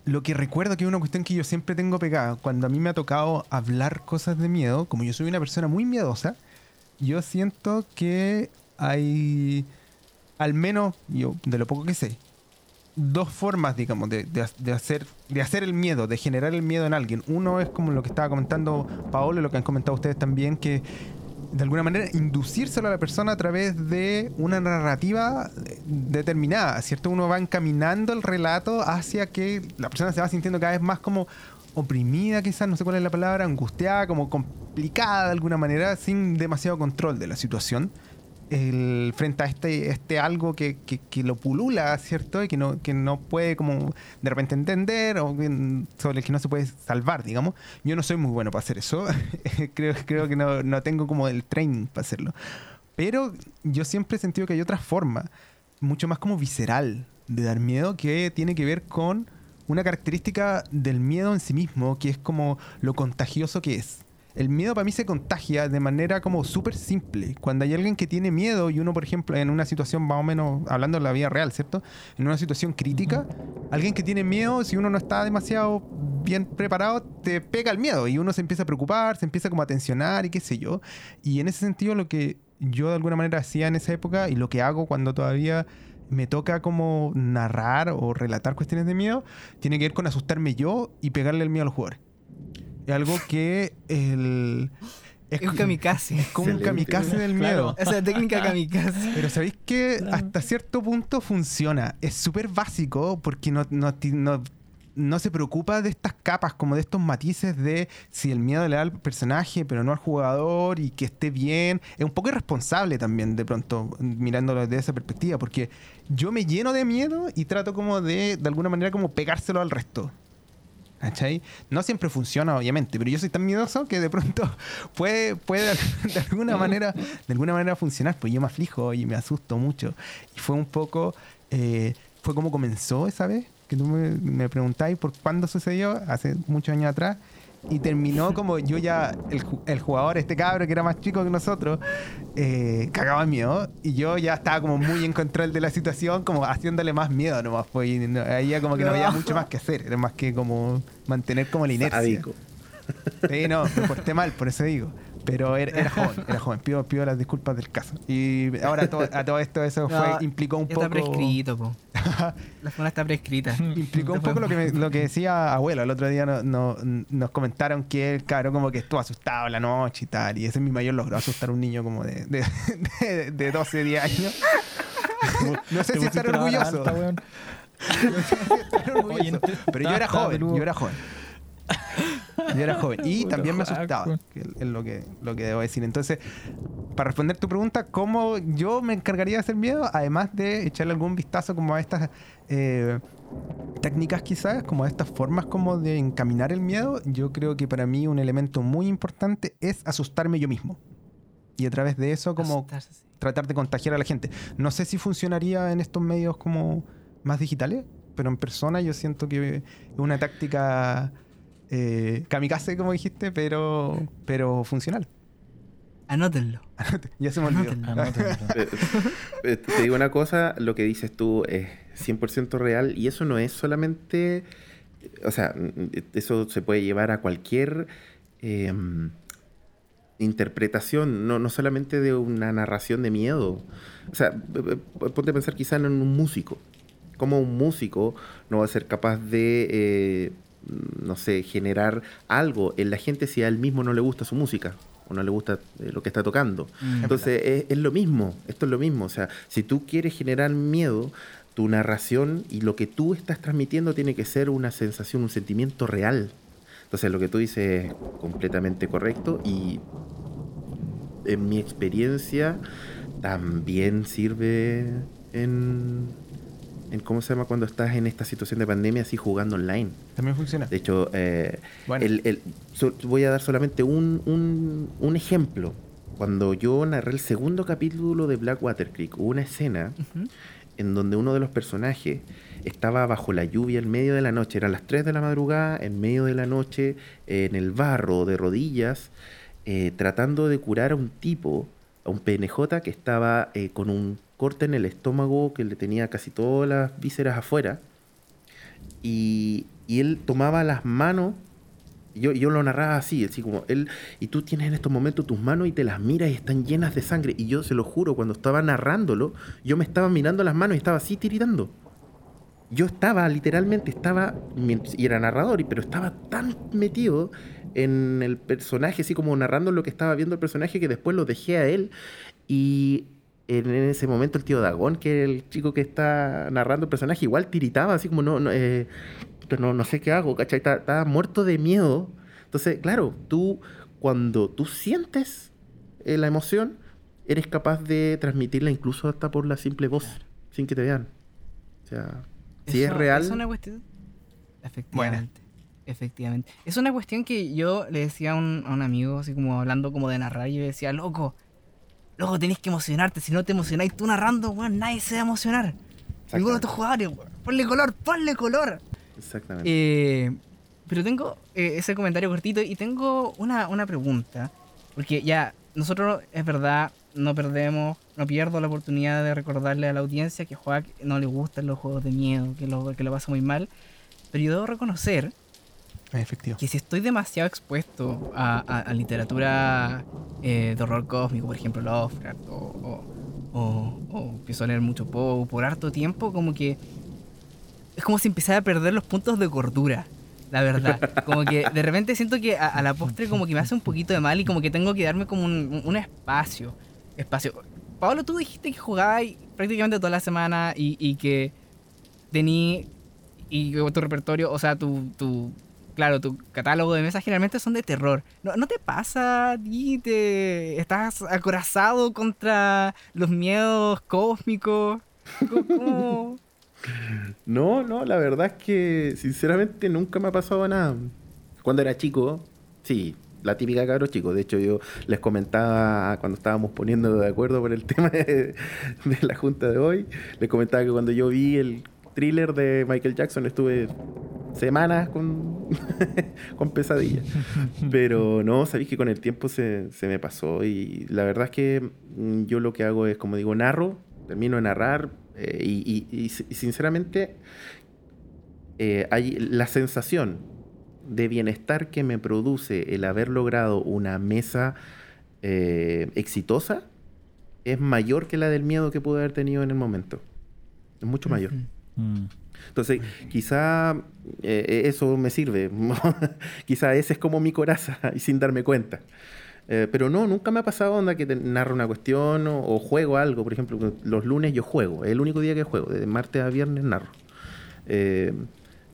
Speaker 4: lo que recuerdo que es una cuestión que yo siempre tengo pegada, cuando a mí me ha tocado hablar cosas de miedo, como yo soy una persona muy miedosa, yo siento que hay, al menos yo, de lo poco que sé, dos formas, digamos, de, de- hacer, de hacer el miedo, de generar el miedo en alguien. Uno es como lo que estaba comentando Paolo y lo que han comentado ustedes también, que de alguna manera inducírselo a la persona a través de una narrativa eh, determinada, ¿cierto? Uno va encaminando el relato hacia que la persona se va sintiendo cada vez más como oprimida, quizás, no sé cuál es la palabra, angustiada, como complicada de alguna manera, sin demasiado control de la situación. Frente a este, este algo que, que- lo pulula, ¿cierto? Y que no, que no puede como de repente entender o sobre el que no se puede salvar, digamos. Yo no soy muy bueno para hacer eso. creo, creo que no, no tengo como el training para hacerlo. Pero yo siempre he sentido que hay otra forma, mucho más como visceral, de dar miedo, que tiene que ver con una característica del miedo en sí mismo, que es como lo contagioso que es. El miedo para mí se contagia de manera como súper simple. Cuando hay alguien que tiene miedo y uno, por ejemplo, en una situación más o menos, hablando de la vida real, ¿cierto? En una situación crítica, alguien que tiene miedo, si uno no está demasiado bien preparado, te pega el miedo y uno se empieza a preocupar, se empieza como a tensionar y qué sé yo. Y en ese sentido lo que yo de alguna manera hacía en esa época y lo que hago cuando todavía me toca como narrar o relatar cuestiones de miedo, tiene que ver con asustarme yo y pegarle el miedo a los jugadores. Es algo que el...
Speaker 1: Es un kamikaze.
Speaker 4: Es como un kamikaze del miedo.
Speaker 1: Esa es la técnica kamikaze.
Speaker 4: Pero sabéis que hasta cierto punto funciona. Es súper básico porque no, no, no, no se preocupa de estas capas, como de estos matices de si el miedo le da al personaje, pero no al jugador y que esté bien. Es un poco irresponsable también, de pronto, mirándolo desde esa perspectiva, porque yo me lleno de miedo y trato como de, de alguna manera, como pegárselo al resto. ¿Cachai? No siempre funciona, obviamente, pero yo soy tan miedoso que de pronto puede, puede de alguna manera, de alguna manera funcionar, pues yo me aflijo y me asusto mucho. Y fue un poco, eh, fue como comenzó esa vez, que tú me, me preguntáis por cuándo sucedió, hace muchos años atrás, y terminó como yo ya, el, el jugador, este cabro que era más chico que nosotros, eh, cagaba miedo, y yo ya estaba como muy en control de la situación, como haciéndole más miedo nomás, pues, y no- ahí ya como que no había mucho más que hacer, era más que como mantener como la inercia. Sí, no, me porté mal, por eso digo. Pero era, era joven, era joven. Pido, pido las disculpas del caso. Y ahora to- a todo esto eso fue,
Speaker 1: No,
Speaker 4: implicó un poco.
Speaker 1: Está prescrito, po. La zona está prescrita.
Speaker 4: Implicó un poco lo que, me- lo que decía abuelo. El otro día no- no- nos comentaron que el cabrón como que estuvo asustado la noche y tal. Y ese es mi mayor logro, asustar a un niño como de, de, de, de 12, 10 años. No sé si estar orgulloso.
Speaker 3: alta, weón.
Speaker 4: Estar orgulloso. Pero yo era joven, yo era joven. Yo era joven. Y también me asustaba, que es lo que, lo que debo decir. Entonces, para responder tu pregunta, ¿cómo yo me encargaría de hacer miedo? Además de echarle algún vistazo como a estas eh, técnicas quizás, como a estas formas como de encaminar el miedo, yo creo que para mí un elemento muy importante es asustarme yo mismo. Y a través de eso como
Speaker 1: Asustarse,
Speaker 4: tratar de contagiar a la gente. No sé si funcionaría en estos medios como más digitales, pero en persona yo siento que es una táctica eh, kamikaze, como dijiste, pero, pero funcional.
Speaker 1: Anótenlo.
Speaker 4: ya se me olvidó.
Speaker 1: Anótenlo.
Speaker 3: Anótenlo.
Speaker 2: Eh, eh, te digo una cosa, lo que dices tú es 100% real y eso no es solamente, o sea, eso se puede llevar a cualquier eh, interpretación, no, no solamente de una narración de miedo. O sea, ponte a pensar quizá en un músico. ¿Cómo un músico no va a ser capaz de, eh, no sé, generar algo en la gente si a él mismo no le gusta su música? o no le gusta eh, lo que está tocando.
Speaker 1: Mm.
Speaker 2: Entonces es, es lo mismo, esto es lo mismo. O sea, si tú quieres generar miedo, tu narración y lo que tú estás transmitiendo tiene que ser una sensación, un sentimiento real. Entonces lo que tú dices es completamente correcto y en mi experiencia también sirve en, en cómo se llama cuando estás en esta situación de pandemia así jugando online.
Speaker 4: También funciona.
Speaker 2: De hecho, eh,
Speaker 4: Bueno.
Speaker 2: el- el- so- voy a dar solamente un, un- un ejemplo. Cuando yo narré el segundo capítulo de Blackwater Creek, hubo una escena en donde uno de los personajes estaba bajo la lluvia en medio de la noche, eran las 3 de la madrugada, en medio de la noche, en el barro, de rodillas, eh, tratando de curar a un tipo, a un PNJ que estaba eh, con un corte en el estómago que le tenía casi todas las vísceras afuera. Y, y él tomaba las manos, yo, yo lo narraba así, así como él, y tú tienes en estos momentos tus manos y te las miras y están llenas de sangre. Y yo se lo juro, cuando estaba narrándolo, yo me estaba mirando las manos y estaba así tiritando. Yo estaba, literalmente, estaba, y era narrador, pero estaba tan metido en el personaje, así como narrando lo que estaba viendo el personaje, que después lo dejé a él. Y en ese momento el tío Dagón, que es el chico que está narrando el personaje, igual tiritaba, así como no, no, eh, no, no sé qué hago, ¿cachai? Está- Estaba muerto de miedo. Entonces, claro, tú, cuando tú sientes eh, la emoción, eres capaz de transmitirla incluso hasta por la simple voz, sin que te vean. O sea, si es
Speaker 1: Eso-
Speaker 2: real,
Speaker 1: Es una cuestión. Efectivamente. Efectivamente. Es una cuestión que yo le decía a un, a un amigo, así como hablando como de narrar, y yo decía, loco, loco, tenés que emocionarte. Si no te emocionáis tú narrando, weón, nadie se va a emocionar. Ninguno de tus jugadores, weón. Ponle color, ponle color.
Speaker 2: exactamente.
Speaker 1: Eh, pero tengo eh, ese comentario cortito y tengo una, una pregunta. Porque ya, nosotros, es verdad, no perdemos, no pierdo la oportunidad de recordarle a la audiencia que Juan no le gustan los juegos de miedo, que lo, que lo pasa muy mal. Pero yo debo reconocer Que si estoy demasiado expuesto a, a- a literatura eh, de horror cósmico, por ejemplo Lovecraft, o, o, o- o empiezo a leer mucho Poe por harto tiempo, como que es como si empezara a perder los puntos de cordura. La verdad, como que de repente siento que a, la postre como que me hace un poquito de mal y como que tengo que darme como un, un- espacio. Espacio. Pablo, tú dijiste que jugabas prácticamente toda la semana y, que tení y tu repertorio, o sea, tu claro, tu catálogo de mesas generalmente son de terror. ¿No, no te pasa ti? Te, ¿Estás acorazado contra los miedos cósmicos? ¿Cómo-?
Speaker 2: No, no, la verdad es que sinceramente nunca me ha pasado nada. Cuando era chico, sí, la típica cabros chicos. De hecho, yo les comentaba cuando estábamos poniendo de acuerdo por el tema de la junta de hoy, les comentaba que cuando yo vi el thriller de Michael Jackson estuve semanas con, con pesadillas. Pero no, sabéis que con el tiempo se, se me pasó y la verdad es que mm, yo lo que hago es, como digo, narro, termino de narrar eh, y, y- y si- y sinceramente eh, hay la sensación de bienestar que me produce el haber logrado una mesa eh, exitosa es mayor que la del miedo que pude haber tenido en el momento. Es mucho mayor.
Speaker 3: Mm.
Speaker 2: Entonces, quizá eh, eso me sirve. quizá ese es como mi coraza y sin darme cuenta. Eh, pero no, nunca me ha pasado onda que narro una cuestión o, o juego algo. Por ejemplo, los lunes yo juego. Es el único día que juego. De martes a viernes narro. Eh,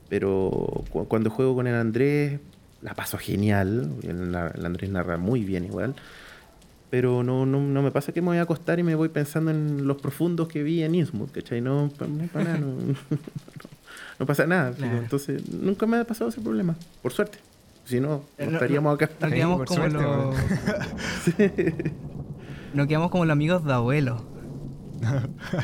Speaker 2: pero cu- cuando juego con el Andrés, la paso genial. El, el Andrés narra muy bien igual. Pero no, no, no me pasa que me voy a acostar y me voy pensando en los profundos que vi en Innsmouth, ¿cachai? No, pa- no, pa' nada, no, no pasa nada. digo. Entonces, nunca me ha pasado ese problema, por suerte. Si no,
Speaker 1: Eh,
Speaker 2: estaríamos acá.
Speaker 1: Nos
Speaker 4: Sí,
Speaker 1: quedamos
Speaker 4: por
Speaker 1: como
Speaker 4: suerte,
Speaker 1: los... Nos quedamos como los amigos de abuelo.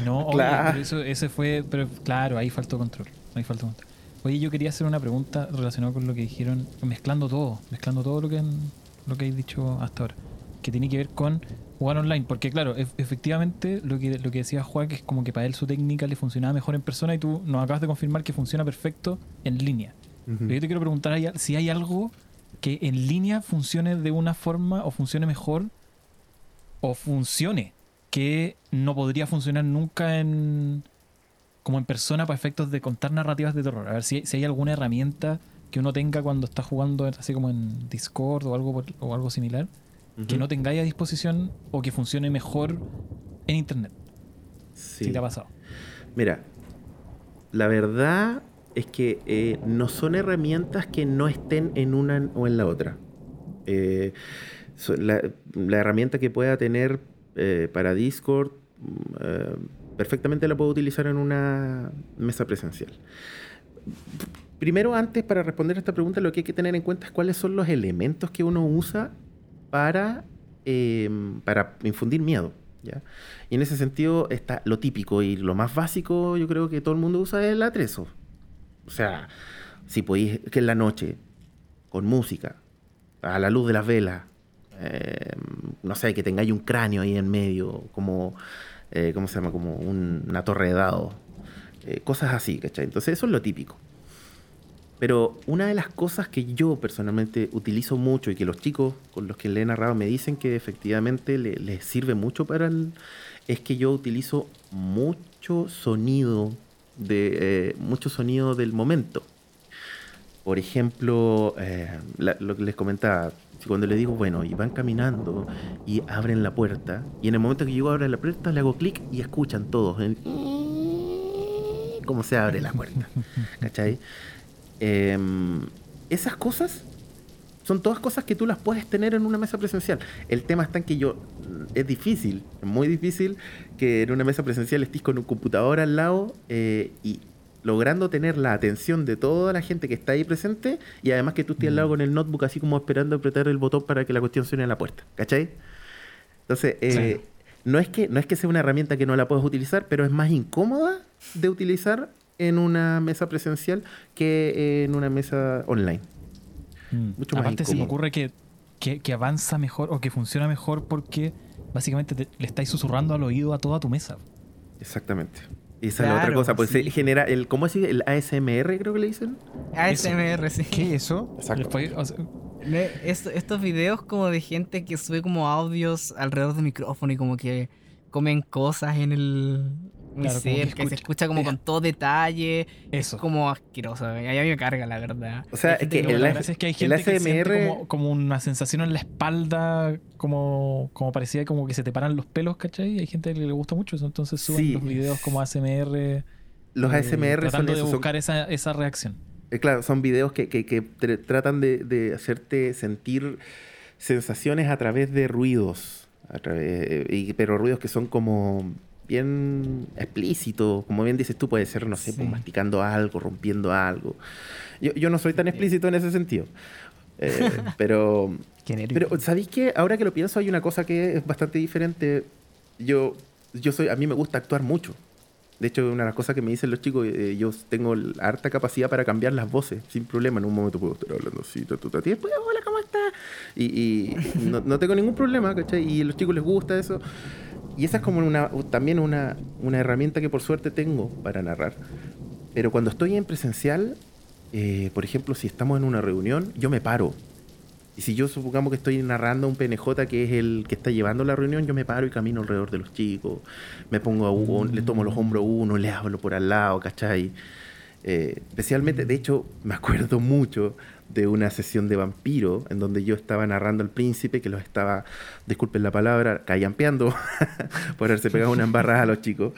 Speaker 3: No,
Speaker 2: Claro.
Speaker 3: pero eso, ese fue, pero claro, ahí faltó control. Ahí faltó control. Oye, yo quería hacer una pregunta relacionada con lo que dijeron, mezclando todo, mezclando todo lo que han, lo que habéis dicho hasta ahora, que tiene que ver con jugar online, porque claro, ef- efectivamente lo que, lo que decía Juan, que es como que para él su técnica le funcionaba mejor en persona y tú nos acabas de confirmar que funciona perfecto en línea. Pero yo te quiero preguntar hay si hay algo que en línea funcione de una forma o funcione mejor o funcione que no podría funcionar nunca en como en persona para efectos de contar narrativas de terror. A ver si, si hay alguna herramienta que uno tenga cuando está jugando así como en Discord o algo por- o algo similar que no tengáis a disposición o que funcione mejor en internet.
Speaker 2: Sí.
Speaker 3: Si te ha pasado.
Speaker 2: Mira, la verdad es que eh, no son herramientas que no estén en una o en la otra. Eh, so- la, la herramienta que pueda tener eh, para Discord mm, perfectamente la puedo utilizar en una mesa presencial. Primero, antes, para responder a esta pregunta, lo que hay que tener en cuenta es cuáles son los elementos que uno usa para, eh, para infundir miedo. ¿ya? Y en ese sentido está lo típico y lo más básico, yo creo que todo el mundo usa el atrezo. O sea, si podéis, que en la noche, con música, a la luz de las velas, eh, no sé, que tengáis un cráneo ahí en medio, como, eh, ¿cómo se llama? Como un- una torre de dados. eh, cosas así, ¿cachai? Entonces eso es lo típico. Pero una de las cosas que yo personalmente utilizo mucho y que los chicos con los que le he narrado me dicen que efectivamente le- les sirve mucho para el, es que yo utilizo mucho sonido de eh, mucho sonido del momento. Por ejemplo, eh, la- lo que les comentaba, cuando le digo, bueno, y van caminando y abren la puerta, y en el momento que yo abro la puerta le hago clic y escuchan todos el cómo se abre la puerta. ¿Cachai? Em, esas cosas son todas cosas que tú las puedes tener en una mesa presencial. El tema está en que yo es difícil, es muy difícil que en una mesa presencial estés con un computador al lado eh, y logrando tener la atención de toda la gente que está ahí presente y además que tú estés al lado con el notebook así como esperando apretar el botón para que la cuestión suene a la puerta. ¿Cachai? Entonces, eh, no, es que, no es que sea una herramienta que no la puedas utilizar, pero es más incómoda de utilizar en una mesa presencial que en una mesa online.
Speaker 3: Mm.
Speaker 2: Mucho más
Speaker 3: Aparte se me ocurre que, que, que avanza mejor o que funciona mejor porque básicamente te- le estáis susurrando al oído a toda tu mesa.
Speaker 2: Exactamente. Y esa es la otra cosa, pues
Speaker 1: sí.
Speaker 2: se genera el, ¿cómo es? El ASMR creo que le dicen.
Speaker 1: ASMR, sí.
Speaker 4: ¿Qué es eso?
Speaker 3: Después, o sea,
Speaker 1: Ne- est- estos videos como de gente que sube como audios alrededor del micrófono y como que comen cosas en el... Muy
Speaker 3: Claro, como que
Speaker 1: cerca, y se
Speaker 3: escucha.
Speaker 1: como con todo detalle.
Speaker 3: Eso.
Speaker 1: Es como asqueroso. A mí me carga, la verdad.
Speaker 2: O sea, es que el
Speaker 3: la es que hay
Speaker 2: el
Speaker 3: gente que siente
Speaker 2: ASMR
Speaker 3: como, como una sensación en la espalda, como, como parecía como que se te paran los pelos, ¿cachai? Y hay gente que le gusta mucho eso, entonces suben
Speaker 2: Sí.
Speaker 3: los videos como ASMR.
Speaker 2: Los
Speaker 3: eh,
Speaker 2: ASMR son
Speaker 3: tratando de
Speaker 2: eso, son-
Speaker 3: buscar esa, esa reacción.
Speaker 2: Eh, claro, son videos que, que- que tr- tratan de, de hacerte sentir sensaciones a través de ruidos, a través, eh, y- pero ruidos que son como bien explícitos, como bien dices tú, puede ser, no sé, pues,
Speaker 1: Sí.
Speaker 2: masticando algo, rompiendo algo. Yo, yo no soy tan explícito en ese sentido, Eh, pero pero, ¿sabéis qué? Ahora que lo pienso, hay una cosa que es bastante diferente. Yo, yo soy, a mí me gusta actuar mucho. De hecho, una de las cosas que me dicen los chicos, eh, yo tengo harta capacidad para cambiar las voces, sin problema. En un momento puedo estar hablando así, ta, ta, ta, y después, hola, ¿cómo estás? Y, y no, no tengo ningún problema, ¿cachai? Y a los chicos les gusta eso. Y esa es como una, también una, una herramienta que por suerte tengo para narrar. Pero cuando estoy en presencial, eh, por ejemplo, si estamos en una reunión, yo me paro. Y si yo supongamos que estoy narrando a un PNJ que es el que está llevando la reunión, yo me paro y camino alrededor de los chicos, me pongo a uno, le tomo los hombros a uno, le hablo por al lado, ¿cachai? Eh, especialmente, de hecho, me acuerdo mucho de una sesión de vampiro en donde yo estaba narrando al príncipe que los estaba, disculpen la palabra, callampeando por haberse pegado una embarrada a los chicos.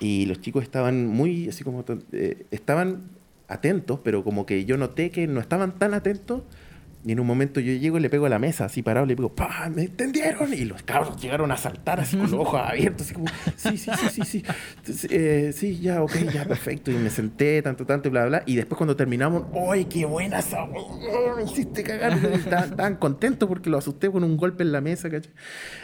Speaker 2: Y los chicos estaban muy, así como, eh, estaban atentos, pero como que yo noté que no estaban tan atentos. Y en un momento yo llego y le pego a la mesa, así parado, le digo, ¡pa! ¿Me entendieron? Y los cabros llegaron a saltar así con los ojos abiertos, así como, sí, sí, sí, sí, sí, sí, eh, sí, ya, ok, ya, perfecto. Y me senté, tanto, tanto, y bla, bla. Y después cuando terminamos, ¡ay, qué buena esa! Me hiciste cagar. Estaban, contentos porque lo asusté con un golpe en la mesa, ¿cachai?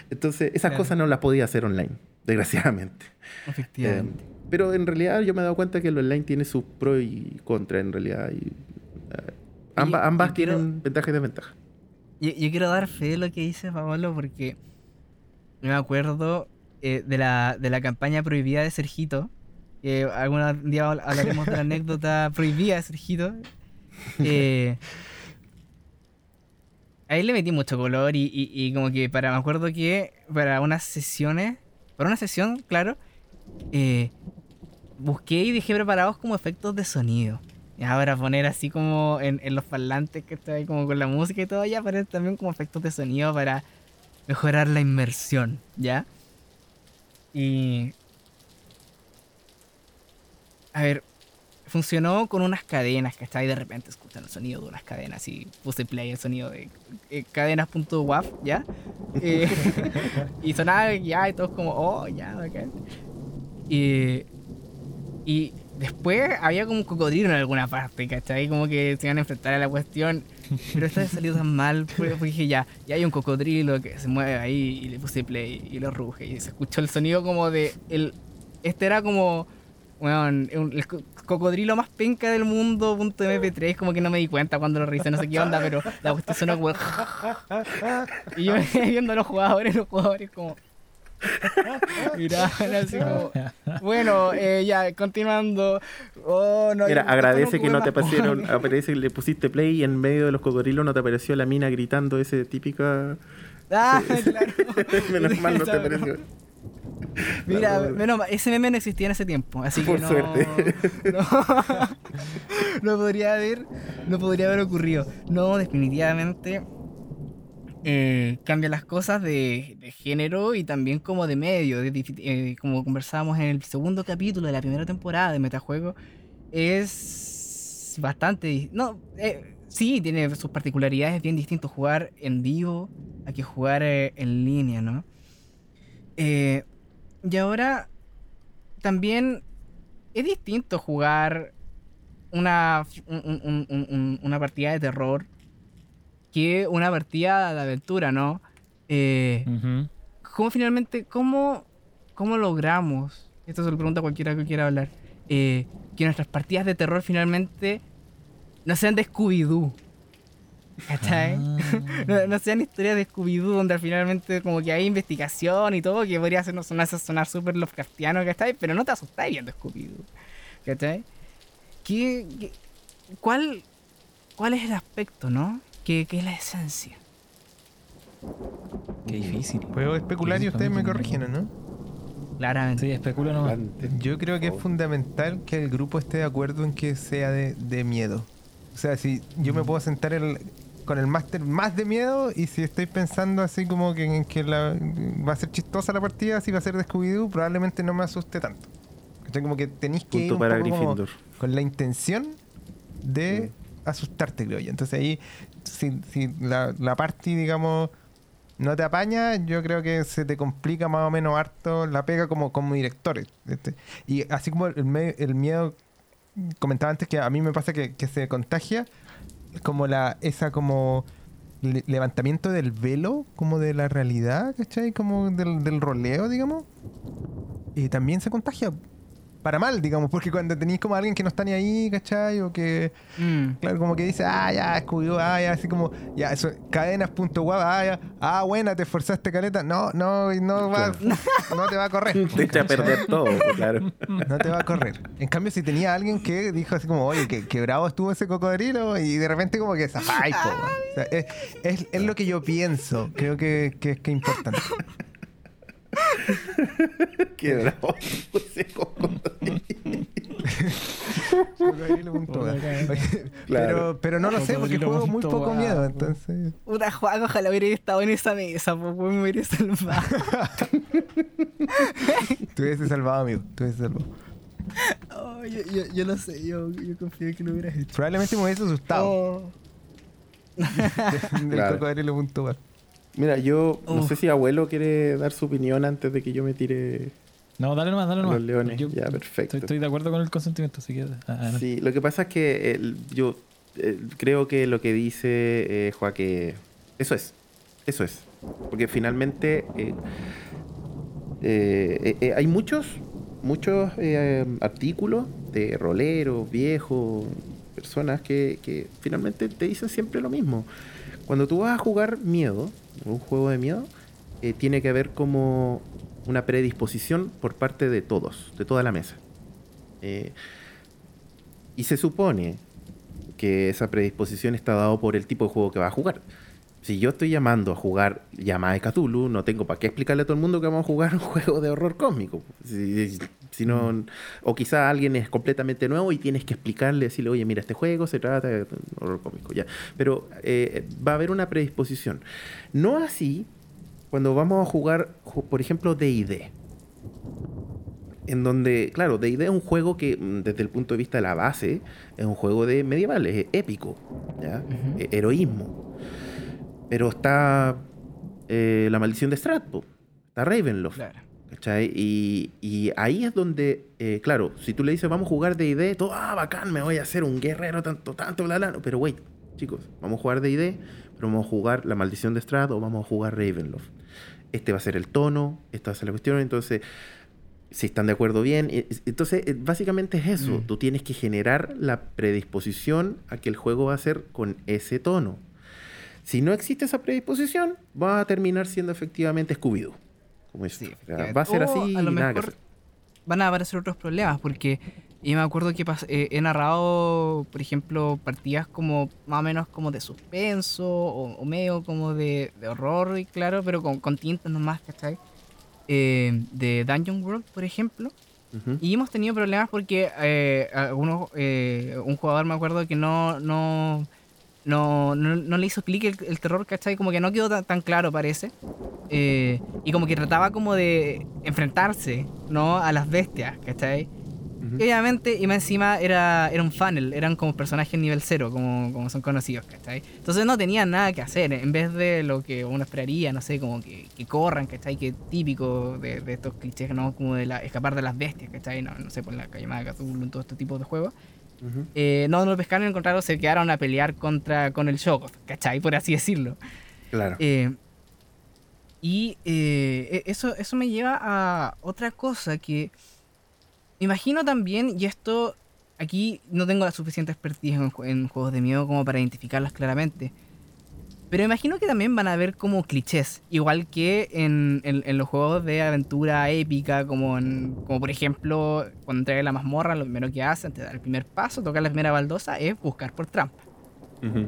Speaker 2: Entonces, esas cosas no las podía hacer online, desgraciadamente.
Speaker 1: Efectivamente.
Speaker 2: Eh, pero en realidad yo me he dado cuenta que el online tiene sus pros y contras en realidad. Y, eh, ambas
Speaker 1: quiero-
Speaker 2: tienen ventajas y desventajas.
Speaker 1: Yo, yo quiero dar fe de lo que dice Pablo porque me acuerdo eh, de, la, de la campaña prohibida de Sergito. Que algún día habl- hablaremos de la anécdota prohibida de Sergito. Eh, ahí le metí mucho color y, y- y como que para, me acuerdo que para unas sesiones, para una sesión, claro, eh, busqué y dejé preparados como efectos de sonido. Y ahora poner así como en, en los parlantes que está ahí como con la música y todo, ya poner también como efectos de sonido para mejorar la inmersión, ¿ya? Y... A ver, funcionó con unas cadenas que está ahí de repente escuchan el sonido de unas cadenas y puse play el sonido de eh, cadenas.waf, ¿ya? Eh, y sonaba ya y todos como, oh, ya. Y, y después había como un cocodrilo en alguna parte, ¿cachai? Como que se iban a enfrentar a la cuestión. Pero esta vez salió tan mal, pues, pues dije ya, ya hay un cocodrilo que se mueve ahí y le puse play y lo ruge y se escuchó el sonido como de el este era como un- el co- cocodrilo más penca del mundo, punto MP3, como que no me di cuenta cuando lo revisé, no sé qué onda, pero la cuestión sonó como y yo viendo a los jugadores, los jugadores como así como bueno, eh, ya, continuando. Oh, no,
Speaker 2: Mira, agradece que no te aparecieron, aparece que le pusiste play y en medio de los cocodrilos no te apareció la mina gritando ese típica.
Speaker 1: Ah, claro.
Speaker 2: Menos mal no te apareció.
Speaker 1: Mira,
Speaker 2: Claro.
Speaker 1: menos mal, ese meme no existía en ese tiempo, así
Speaker 2: Por
Speaker 1: que no,
Speaker 2: suerte.
Speaker 1: No, no podría haber, no podría haber ocurrido. No, definitivamente eh, cambia las cosas de, género y también como de medio. eh, como conversábamos en el segundo capítulo de la primera temporada de Metajuego, es bastante. No, eh, sí, tiene sus particularidades, es bien distinto jugar en vivo a que jugar en línea, ¿no? Y ahora también es distinto jugar una, un- un- un- un- una partida de terror que una partida de aventura, ¿no? Eh,
Speaker 3: Ujú.
Speaker 1: ¿Cómo finalmente, cómo, cómo logramos, esto se lo pregunta a cualquiera que quiera hablar, eh, que nuestras partidas de terror finalmente no sean de Scooby-Doo? ¿Cachai?
Speaker 3: Ah.
Speaker 1: no, no sean historias de Scooby-Doo donde finalmente como que hay investigación y todo, que podría hacernos sonar, sonar súper Lovecraftiano, ¿cachai? Pero no te asustáis viendo Scooby-Doo, ¿cachai? ¿Qué, qué- cuál, ¿Cuál es el aspecto, no? ¿Qué, qué es la esencia?
Speaker 3: Qué difícil.
Speaker 4: Puedo especular y ustedes me corrigen, ¿o ¿no?
Speaker 1: Claramente.
Speaker 3: Sí, especula nomás.
Speaker 4: Yo creo que es fundamental que el grupo esté de acuerdo en que sea de, de miedo. O sea, si yo me puedo sentar el- con el máster más de miedo y si estoy pensando así como que, en que la- va a ser chistosa la partida, si va a ser de Scooby-Doo, probablemente no me asuste tanto. ¿Cachai? Como que tenéis que ir
Speaker 2: Punto
Speaker 4: un
Speaker 2: para
Speaker 4: poco como
Speaker 2: Gryffindor.
Speaker 4: con la intención de asustarte, creo yo. Entonces ahí, si, si la, la party, digamos, no te apaña, yo creo que se te complica más o menos harto la pega como, como directores. Este, y así como el, me- el miedo, comentaba antes que a mí me pasa que, que se contagia, como la esa como le- levantamiento del velo, como de la realidad, ¿cachai? Como del, del roleo, digamos. Y también se contagia para mal, digamos, porque cuando tenéis como a alguien que no está ni ahí, ¿cachai? O que,
Speaker 1: Mm.
Speaker 4: claro, como que dice, ah, ya, Scooby-Doo, ah, ya, así como, ya, eso, cadenas.guap, ah, ya, ah, buena, te esforzaste, caleta. No, no, no va, no te va a correr.
Speaker 2: Te echa a perder todo, pues, claro.
Speaker 4: No te va a correr. En cambio, si tenía alguien que dijo así como, oye, que, que bravo estuvo ese cocodrilo y de repente como que weón. O sea, es, es, es lo que yo pienso. Creo que, que, que es importante.
Speaker 2: Qué bravo. Claro.
Speaker 4: pero, pero no lo sé porque juego muy poco miedo, entonces...
Speaker 1: Puta Juan, ojalá hubiera estado en esa mesa, pues me hubiera salvado.
Speaker 4: Te hubiese salvado, amigo. Te hubiese salvado.
Speaker 1: Oh, yo, yo, yo lo sé, yo, yo confío en que lo hubieras hecho.
Speaker 4: Probablemente me hubiese asustado
Speaker 1: Oh.
Speaker 4: del
Speaker 2: Claro.
Speaker 4: cocodrilo punto guap.
Speaker 2: Mira, yo no sé si abuelo quiere dar su opinión antes de que yo me tire.
Speaker 3: No, dale nomás, dale nomás.
Speaker 2: los leones, ya, perfecto.
Speaker 3: Estoy, estoy de acuerdo con el consentimiento, así que. ah, ah, no.
Speaker 2: Sí, lo que pasa es que el- yo eh, creo que lo que dice eh, Joaquín, eso es, eso es. Porque finalmente eh, eh, eh, hay muchos, muchos eh, artículos de roleros, viejos, personas que, que finalmente te dicen siempre lo mismo. Cuando tú vas a jugar miedo, un juego de miedo, eh, tiene que haber como una predisposición por parte de todos, de toda la mesa. Eh, y se supone que esa predisposición está dado por el tipo de juego que va a jugar. Si yo estoy llamando a jugar llamada de Cthulhu, no tengo para qué explicarle a todo el mundo que vamos a jugar un juego de horror cósmico. Si, si no, o quizá alguien es completamente nuevo y tienes que explicarle, decirle, oye, mira, este juego se trata de horror cómico. Ya. Pero eh, va a haber una predisposición. No así cuando vamos a jugar, por ejemplo, DD. En donde, claro, DD es un juego que, mm, desde el punto de vista de la base, es un juego de medievales, es épico, ¿ya? E- heroísmo. Pero está eh, la maldición de Stratpo, está Ravenloft.
Speaker 1: Claro.
Speaker 2: ¿cachai? Y, y ahí es donde, eh, claro, si tú le dices vamos a jugar DD, todo, ah, bacán, me voy a hacer un guerrero, tanto, tanto, bla, bla. Pero wait, chicos, vamos a jugar DD, pero vamos a jugar la maldición de Strat o vamos a jugar Ravenloft. Este va a ser el tono, esta va a ser la cuestión, entonces, si están de acuerdo bien. es- Entonces, eh, básicamente es eso,
Speaker 1: Mm.
Speaker 2: tú tienes que generar la predisposición a que el juego va a ser con ese tono. Si no existe esa predisposición, va a terminar siendo efectivamente Scooby-Doo. Como es,
Speaker 1: Sí,
Speaker 2: va a ser así
Speaker 1: a lo
Speaker 2: y nada que
Speaker 1: mejor
Speaker 2: hacer.
Speaker 1: van a aparecer otros problemas porque yo me acuerdo que pas- eh, he narrado, por ejemplo, partidas como más o menos como de suspenso o, o medio como de, de horror, y claro, pero con, con tintas nomás, ¿cachai? Eh, de Dungeon World, por ejemplo.
Speaker 2: Ujú.
Speaker 1: Y hemos tenido problemas porque eh, algunos, eh, un jugador me acuerdo que no, no, no, no, no le hizo clic el, el terror, ¿cachai? Como que no quedó tan, tan claro, parece. Eh, y como que trataba como de enfrentarse, ¿no? A las bestias, ¿cachai? Y obviamente, y más encima era, era un funnel, eran como personajes nivel cero, como, como son conocidos, ¿cachai? Entonces no tenían nada que hacer, en vez de lo que uno esperaría, no sé, como que, que corran, ¿cachai? Que típico de, de estos clichés, ¿no? Como de la, escapar de las bestias, ¿cachai? No, no sé, por la Cthulhu, en todo este tipo de juegos. Eh, no, no lo pescaron, al contrario, se quedaron a pelear contra, con el Shogoth, ¿cachai? Por así decirlo.
Speaker 2: Claro.
Speaker 1: Eh, y eh, e- eso, eso me lleva a otra cosa que me imagino también, y esto aquí no tengo la suficiente expertise en, en juegos de miedo como para identificarlas claramente. Pero imagino que también van a haber como clichés, igual que en, en- en los juegos de aventura épica, como, en- como por ejemplo cuando entrega la mazmorra, lo primero que hace antes de dar el primer paso, tocar la primera baldosa, es buscar por trampa.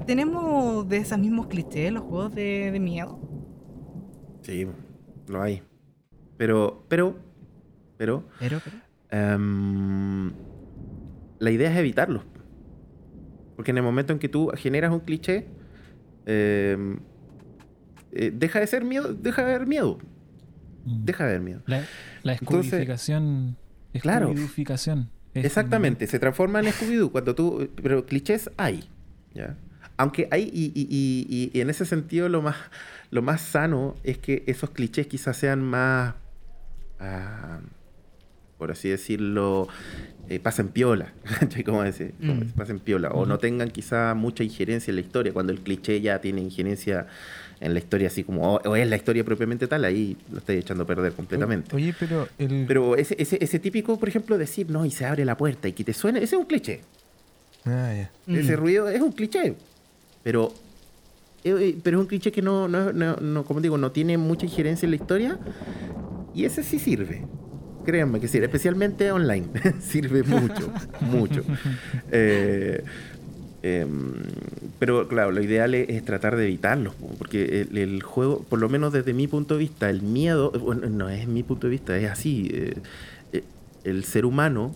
Speaker 1: ¿Tenemos de esos mismos clichés los juegos de, de miedo?
Speaker 2: Sí, lo hay. Pero, pero, pero,
Speaker 1: Pero, pero.
Speaker 2: em, la idea es evitarlo. Porque en el momento en que tú generas un cliché, em, eh, deja de ser miedo, deja de haber miedo,
Speaker 3: Mm.
Speaker 2: deja de haber miedo.
Speaker 3: La, la escudificación.
Speaker 2: Claro.
Speaker 3: Es-
Speaker 2: Exactamente, se transforma en Scooby-Doo cuando tú. Pero clichés hay. ¿ya? Aunque hay, y, y- y- y en ese sentido, lo más, lo más sano es que esos clichés quizás sean más. ah, por así decirlo, eh, pasen piola. ¿Cómo
Speaker 1: Mm.
Speaker 2: decir? Pasen piola. O no tengan quizá mucha injerencia en la historia. Cuando el cliché ya tiene injerencia en la historia, así como. O, es la historia propiamente tal, ahí lo estáis echando a perder completamente.
Speaker 4: Oye, pero el.
Speaker 2: Pero ese, ese, ese típico, por ejemplo, decir, no, y se abre la puerta y que te suene, ese es un cliché.
Speaker 4: Ah.
Speaker 2: Ese
Speaker 1: Mm.
Speaker 2: ruido es un cliché. Pero, eh, eh, pero es un cliché que no, no, no, no, como digo, no tiene mucha injerencia en la historia. Y ese sí sirve. Créanme que sirve, especialmente online. sirve mucho, mucho. Eh, em, pero claro, lo ideal es, es tratar de evitarlos, po, porque el, el juego, por lo menos desde mi punto de vista, el miedo, bueno, no es mi punto de vista, es así. eh, eh, el ser humano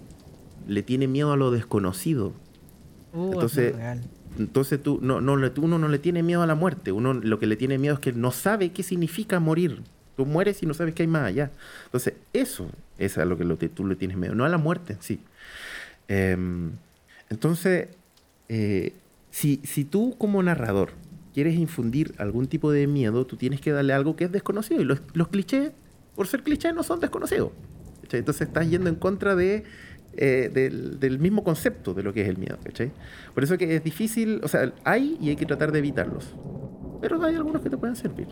Speaker 2: le tiene miedo a lo desconocido.
Speaker 1: Uh,
Speaker 2: Entonces-. Entonces tú no, no, uno no le tiene miedo a la muerte, uno lo que le tiene miedo es que no sabe qué significa morir. Tú mueres y no sabes qué hay más allá. Entonces, eso es a lo que tú le tienes miedo, no a la muerte en sí. Em, entonces, eh, si, tú como narrador quieres infundir algún tipo de miedo, tú tienes que darle algo que es desconocido. Y los, clichés, por ser clichés, no son desconocidos. Entonces estás yendo en contra eh, del, del mismo concepto de lo que es el miedo. ¿cachai? Por eso que es difícil, o sea, hay y hay que tratar de evitarlos. Pero hay algunos que te pueden servir,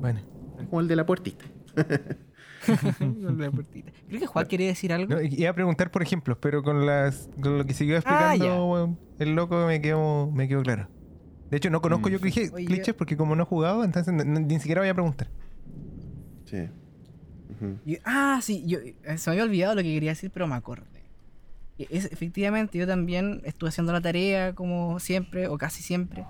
Speaker 4: Bueno.
Speaker 2: Como el de la puertita.
Speaker 1: Con la puertita. Creo que Juan quería decir algo.
Speaker 4: No, iba a preguntar por ejemplos, pero con las con lo que siguió
Speaker 1: Ah,
Speaker 4: explicando el loco me quedó, me quedó claro. De hecho, no conozco
Speaker 3: Mm.
Speaker 4: yo
Speaker 1: Oye.
Speaker 4: clichés porque como no he jugado, entonces ni siquiera voy a preguntar.
Speaker 2: Sí.
Speaker 1: Ah, sí, yo, eh, se me había olvidado lo que quería decir, pero me acordé. Es, efectivamente, yo también estuve haciendo la tarea como siempre, o casi siempre.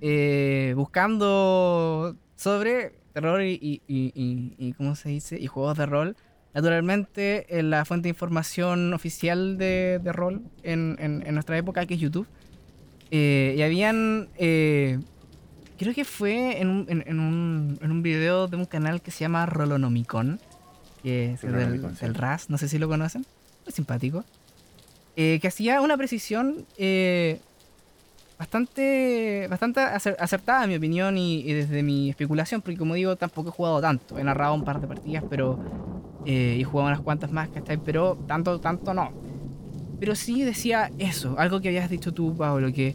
Speaker 1: eh, buscando sobre terror y, y, y- y- ¿cómo se dice? Y juegos de rol. Naturalmente, en la fuente de información oficial de, de rol en, en- en nuestra época, que es YouTube. eh, y habían... eh, creo que fue en un, en, un, en un video de un canal que se llama Rolonomicon. Que es del,
Speaker 2: sí.
Speaker 1: del RAS, no sé si lo conocen. Muy simpático. eh, que hacía una precisión eh, bastante, bastante acer- acertada, en mi opinión, y, desde mi especulación, porque como digo, tampoco he jugado tanto. He narrado un par de partidas, pero. eh, y he jugado unas cuantas más, ¿cachai? Pero tanto, tanto no. Pero sí decía eso, algo que habías dicho tú, Pablo, que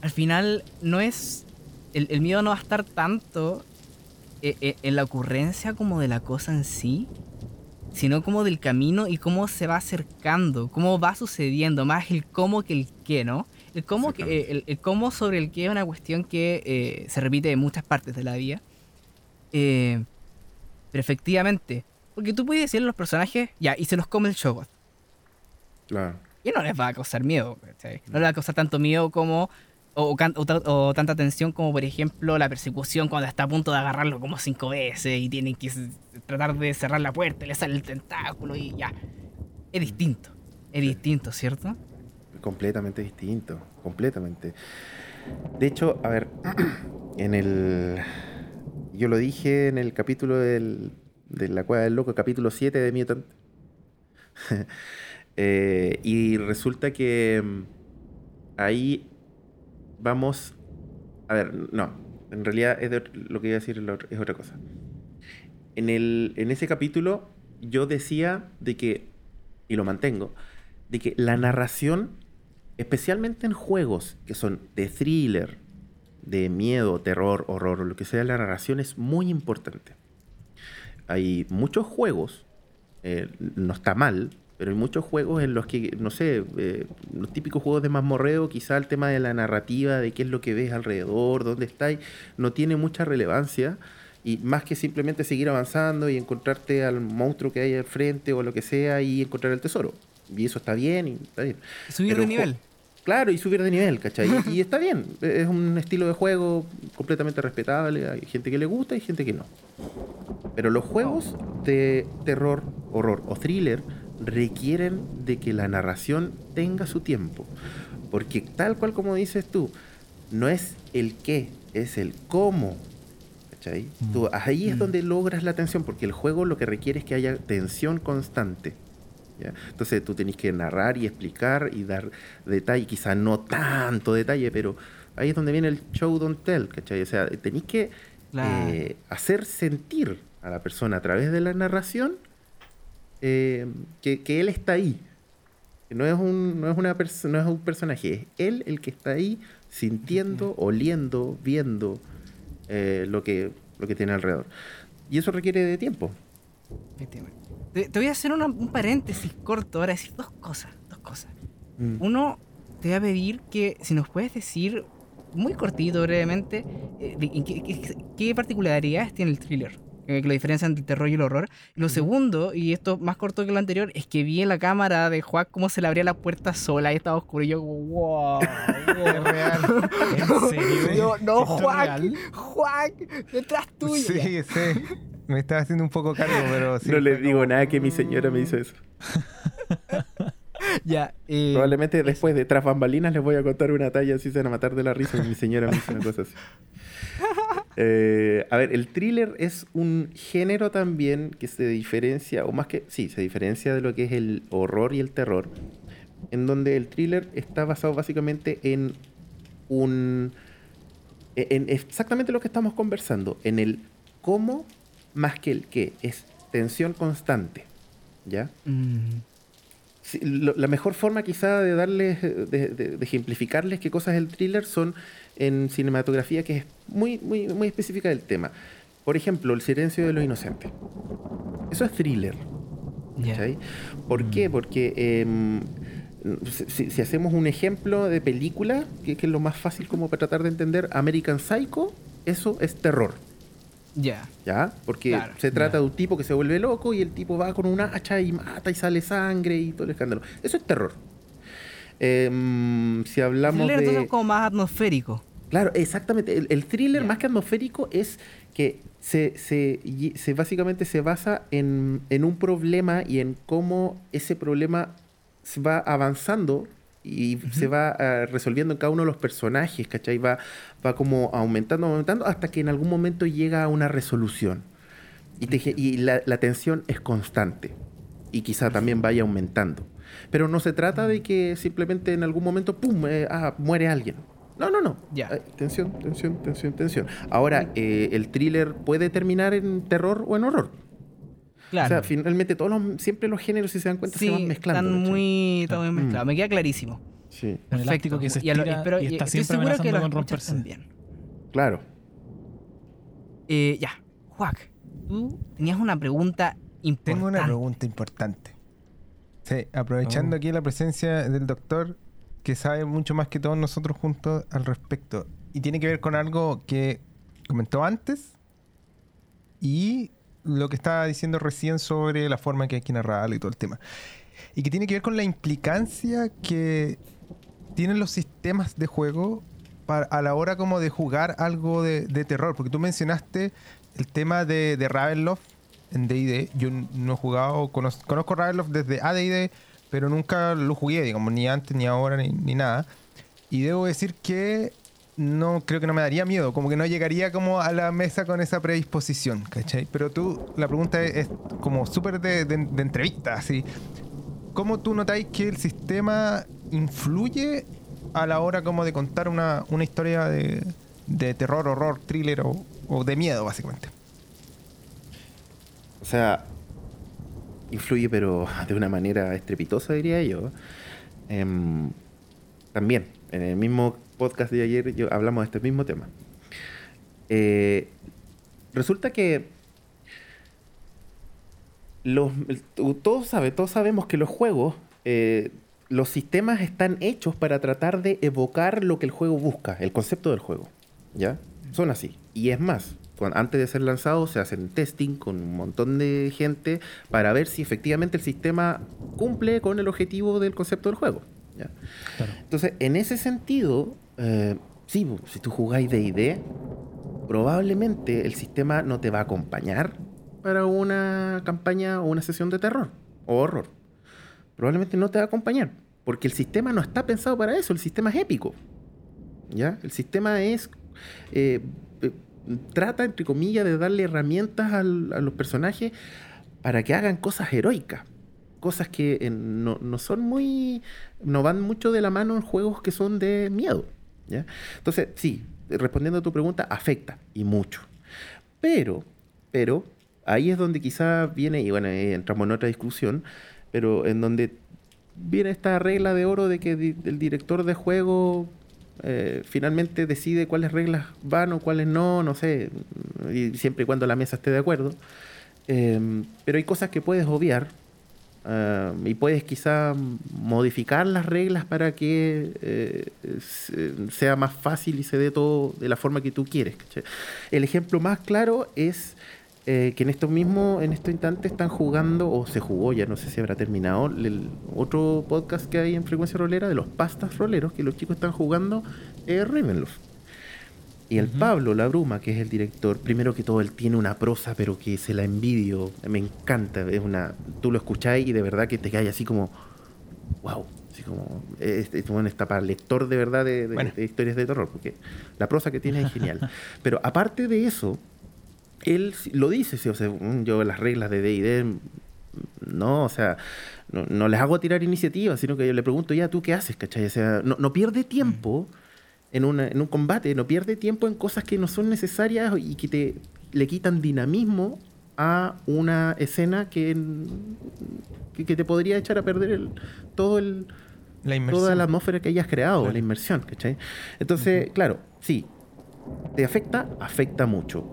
Speaker 1: al final no es. El, el miedo no va a estar tanto eh, eh, en la ocurrencia como de la cosa en sí, sino como del camino y cómo se va acercando, cómo va sucediendo, más el cómo que el qué, ¿no? El cómo, que, el, el cómo sobre el qué es una cuestión que eh, se repite en muchas partes de la vida. Eh, pero efectivamente, porque tú puedes decirle a los personajes, ya, y se los come el Shogot.
Speaker 2: Claro.
Speaker 1: Y no les va a causar miedo. No les va a causar tanto miedo como. O, tanta tensión como, por ejemplo, la persecución cuando está a punto de agarrarlo como cinco veces y tienen que tratar de cerrar la puerta y le sale el tentáculo y ya. Es distinto. Es distinto, ¿cierto?
Speaker 2: Completamente distinto, completamente. De hecho, a ver, en el... Yo lo dije en el capítulo del, de La Cueva del Loco, capítulo 7 de Mutant. Eh, y resulta que mm, ahí vamos... A ver, no, en realidad es de lo que iba a decir es otra cosa. En, el, en ese capítulo yo decía de que, y lo mantengo, de que la narración, especialmente en juegos que son de thriller, de miedo, terror, horror o lo que sea, la narración es muy importante. Hay muchos juegos, eh, no está mal, pero hay muchos juegos en los que, no sé, eh, los típicos juegos de mazmorreo, quizá el tema de la narrativa, de qué es lo que ves alrededor, dónde estáis, no tiene mucha relevancia. Y más que simplemente seguir avanzando y encontrarte al monstruo que hay al frente o lo que sea y encontrar el tesoro. Y eso está bien y está bien.
Speaker 1: Subir
Speaker 2: Pero
Speaker 1: de nivel.
Speaker 2: Claro, y subir de nivel, ¿cachai? Y, y está bien. Es un estilo de juego completamente respetable. Hay gente que le gusta y gente que no. Pero los juegos de terror, horror o thriller requieren de que la narración tenga su tiempo. Porque tal cual como dices tú, no es el qué, es el cómo. ¿Cachai? Tú- ahí es
Speaker 1: Mm.
Speaker 2: donde logras la tensión, porque el juego lo que requiere es que haya tensión constante. ¿Ya? Entonces tú tenés que narrar y explicar y dar detalle, quizá no tanto detalle, pero ahí es donde viene el show don't tell, ¿cachai? O sea, tenéis que
Speaker 1: Claro.
Speaker 2: eh, hacer sentir a la persona a través de la narración eh, que, que él está ahí. No es un, no es una no es un personaje, es él el que está ahí sintiendo, oliendo, viendo eh, lo, que, lo que tiene alrededor. Y eso requiere de tiempo.
Speaker 1: Te, te voy a hacer una- un paréntesis corto ahora, decir dos cosas, dos cosas.
Speaker 2: Mm.
Speaker 1: Uno, te voy a pedir que si nos puedes decir, muy cortito, brevemente, eh, de- qué, qué- qué particularidades tiene el thriller. eh, que lo diferencian entre el terror y el horror. Y lo segundo, y esto más corto que lo anterior, es que vi en la cámara de Juan cómo se le abría la puerta sola y estaba oscuro. Y yo, wow,
Speaker 4: Es real.
Speaker 3: ¿En serio?
Speaker 1: Yo, no,
Speaker 3: ¿Esto es
Speaker 1: Juan? Juan, detrás tuyo.
Speaker 4: Sí, sí. Me estaba haciendo un poco cargo, pero sí.
Speaker 2: no le digo
Speaker 4: como-
Speaker 2: nada que mi señora me hizo eso.
Speaker 1: Ya, eh,
Speaker 2: Probablemente después de tras bambalinas les voy a contar una talla así se van a matar de la risa y mi señora me hizo una cosa así. Eh, a ver, el thriller es un género también que se diferencia, o más que, sí, se diferencia de lo que es el horror y el terror, en donde el thriller está basado básicamente en un... en exactamente lo que estamos conversando, en el cómo más que el qué, es tensión constante, ¿ya?
Speaker 1: mm,
Speaker 2: Sí, lo- la mejor forma quizá de darles, de, de- de ejemplificarles qué cosas es el thriller son en cinematografía que es muy, muy, muy específica del tema. Por ejemplo, El silencio de los inocentes. Eso es thriller. ¿Por qué? Porque em, si, si hacemos un ejemplo de película, que, que es lo más fácil como para tratar de entender, American Psycho, eso es terror.
Speaker 1: Ya.
Speaker 2: ¿Ya? Porque
Speaker 1: Claro,
Speaker 2: se trata de un tipo que se vuelve loco y el tipo va con un hacha y mata y sale sangre y todo el escándalo. Eso es terror. Em, si hablamos
Speaker 1: Thriller
Speaker 2: de...
Speaker 1: es como más atmosférico.
Speaker 2: Claro, exactamente. El, el thriller más que atmosférico es que se, se, básicamente se basa en, en un problema y en cómo ese problema se va avanzando y se va ah, resolviendo en cada uno de los personajes, ¿cachai? Va, va como aumentando, aumentando, hasta que en algún momento llega a una resolución. Y, te ge- y la, la tensión es constante. Y quizá también vaya aumentando. Pero no se trata de que simplemente en algún momento, ¡pum!, eh, ah, muere alguien. No, no, no.
Speaker 1: Ya.
Speaker 2: Eh, tensión, tensión, tensión, tensión. Ahora, eh, el thriller puede terminar en terror o en horror.
Speaker 1: Claro.
Speaker 2: O sea, finalmente todos los, siempre los géneros, si se dan cuenta, se van mezclando.
Speaker 1: están muy, están muy
Speaker 2: Mm.
Speaker 1: mezclados. Me queda clarísimo.
Speaker 2: Sí,
Speaker 3: Un
Speaker 1: Perfecto.
Speaker 3: elástico que se
Speaker 1: Y lo-
Speaker 3: y está
Speaker 1: estoy
Speaker 3: siempre
Speaker 1: seguro que
Speaker 3: con romperse.
Speaker 1: también.
Speaker 2: claro.
Speaker 1: Eh, ya, Juac, tú tenías una pregunta importante.
Speaker 4: Tengo una pregunta importante. Sí, aprovechando
Speaker 3: Oh.
Speaker 4: aquí la presencia del doctor que sabe mucho más que todos nosotros juntos al respecto. Y tiene que ver con algo que comentó antes y lo que estaba diciendo recién sobre la forma que hay que narrarlo y todo el tema. Y que tiene que ver con la implicancia que tienen los sistemas de juego para- a la hora como de jugar algo de, terror. Porque tú mencionaste el tema de, Ravenloft en D&D. Yo no he jugado, conoz- conozco Ravenloft desde AD&D, pero nunca lo jugué, digamos, ni antes, ni ahora, ni, nada. Y debo decir que no creo que no me daría miedo, como que no llegaría como a la mesa con esa predisposición, ¿cachai? Pero tú, la pregunta es, como súper de entrevista, así. ¿Cómo tú notáis que el sistema influye a la hora como de contar una, una historia de, de terror, horror, thriller o, o de miedo, básicamente?
Speaker 2: O sea, influye, pero de una manera estrepitosa, diría yo. Em, también, en el mismo podcast de ayer yo, hablamos de este mismo tema. Eh, resulta que los, todos, sabe- todos sabemos que los juegos, eh, los sistemas están hechos para tratar de evocar lo que el juego busca, el concepto del juego. ¿Ya? Son así. Y es más, antes de ser lanzados se hacen testing con un montón de gente para ver si efectivamente el sistema cumple con el objetivo del concepto del juego. ¿ya?
Speaker 3: Claro.
Speaker 2: Entonces, en ese sentido, eh, sí, si tú jugáis D&D, probablemente el sistema no te va a acompañar para una campaña o una sesión de terror o horror. Probablemente no te va a acompañar, porque el sistema no está pensado para eso, el sistema es épico. ¿Ya? El sistema es... eh, eh, trata, entre comillas, de darle herramientas a los personajes para que hagan cosas heroicas. Cosas que eh, no, no son muy... no van mucho de la mano en juegos que son de miedo. ¿ya? Entonces, sí, respondiendo a tu pregunta, afecta, y mucho. Pero, pero, ahí es donde quizá viene, y bueno, entramos en otra discusión, pero en donde viene esta regla de oro de que el director de juego eh, finalmente decide cuáles reglas van o cuáles no, no sé, y siempre y cuando la mesa esté de acuerdo. Eh, pero hay cosas que puedes obviar y puedes quizá modificar las reglas para que eh, se- sea más fácil y se dé todo de la forma que tú quieres. El ejemplo más claro es eh, que en estos mismos, en estos instantes están jugando, o se jugó, ya no sé si habrá terminado, el otro podcast que hay en Frecuencia Rolera de los pastas roleros, que los chicos están jugando eh, Ravenloft. Y el
Speaker 3: Ujú.
Speaker 2: Pablo La Bruma, que es el director, primero que todo, él tiene una prosa, pero que se la envidio, me encanta. Es una, tú lo escucháis y de verdad que te cae así como, wow. Así como, este, este bueno, está para lector de verdad de, de-
Speaker 4: Bueno.
Speaker 2: de historias de terror, porque la prosa que tiene es genial. pero aparte de eso, él lo dice, sí, o sea, mm, yo las reglas de D&D, mm, no, o sea, no, no les hago tirar iniciativa, sino que yo le pregunto, ya, ¿tú qué haces, cachai? O sea, no, no pierde tiempo en, una- en un combate, no pierde tiempo en cosas que no son necesarias y que te le quitan dinamismo a una escena que, que, que te podría echar a perder el, todo el,
Speaker 4: La
Speaker 2: toda la atmósfera que hayas creado,
Speaker 4: Claro.
Speaker 2: la inmersión, ¿cachai? Entonces, claro, sí, ¿te afecta? Afecta mucho.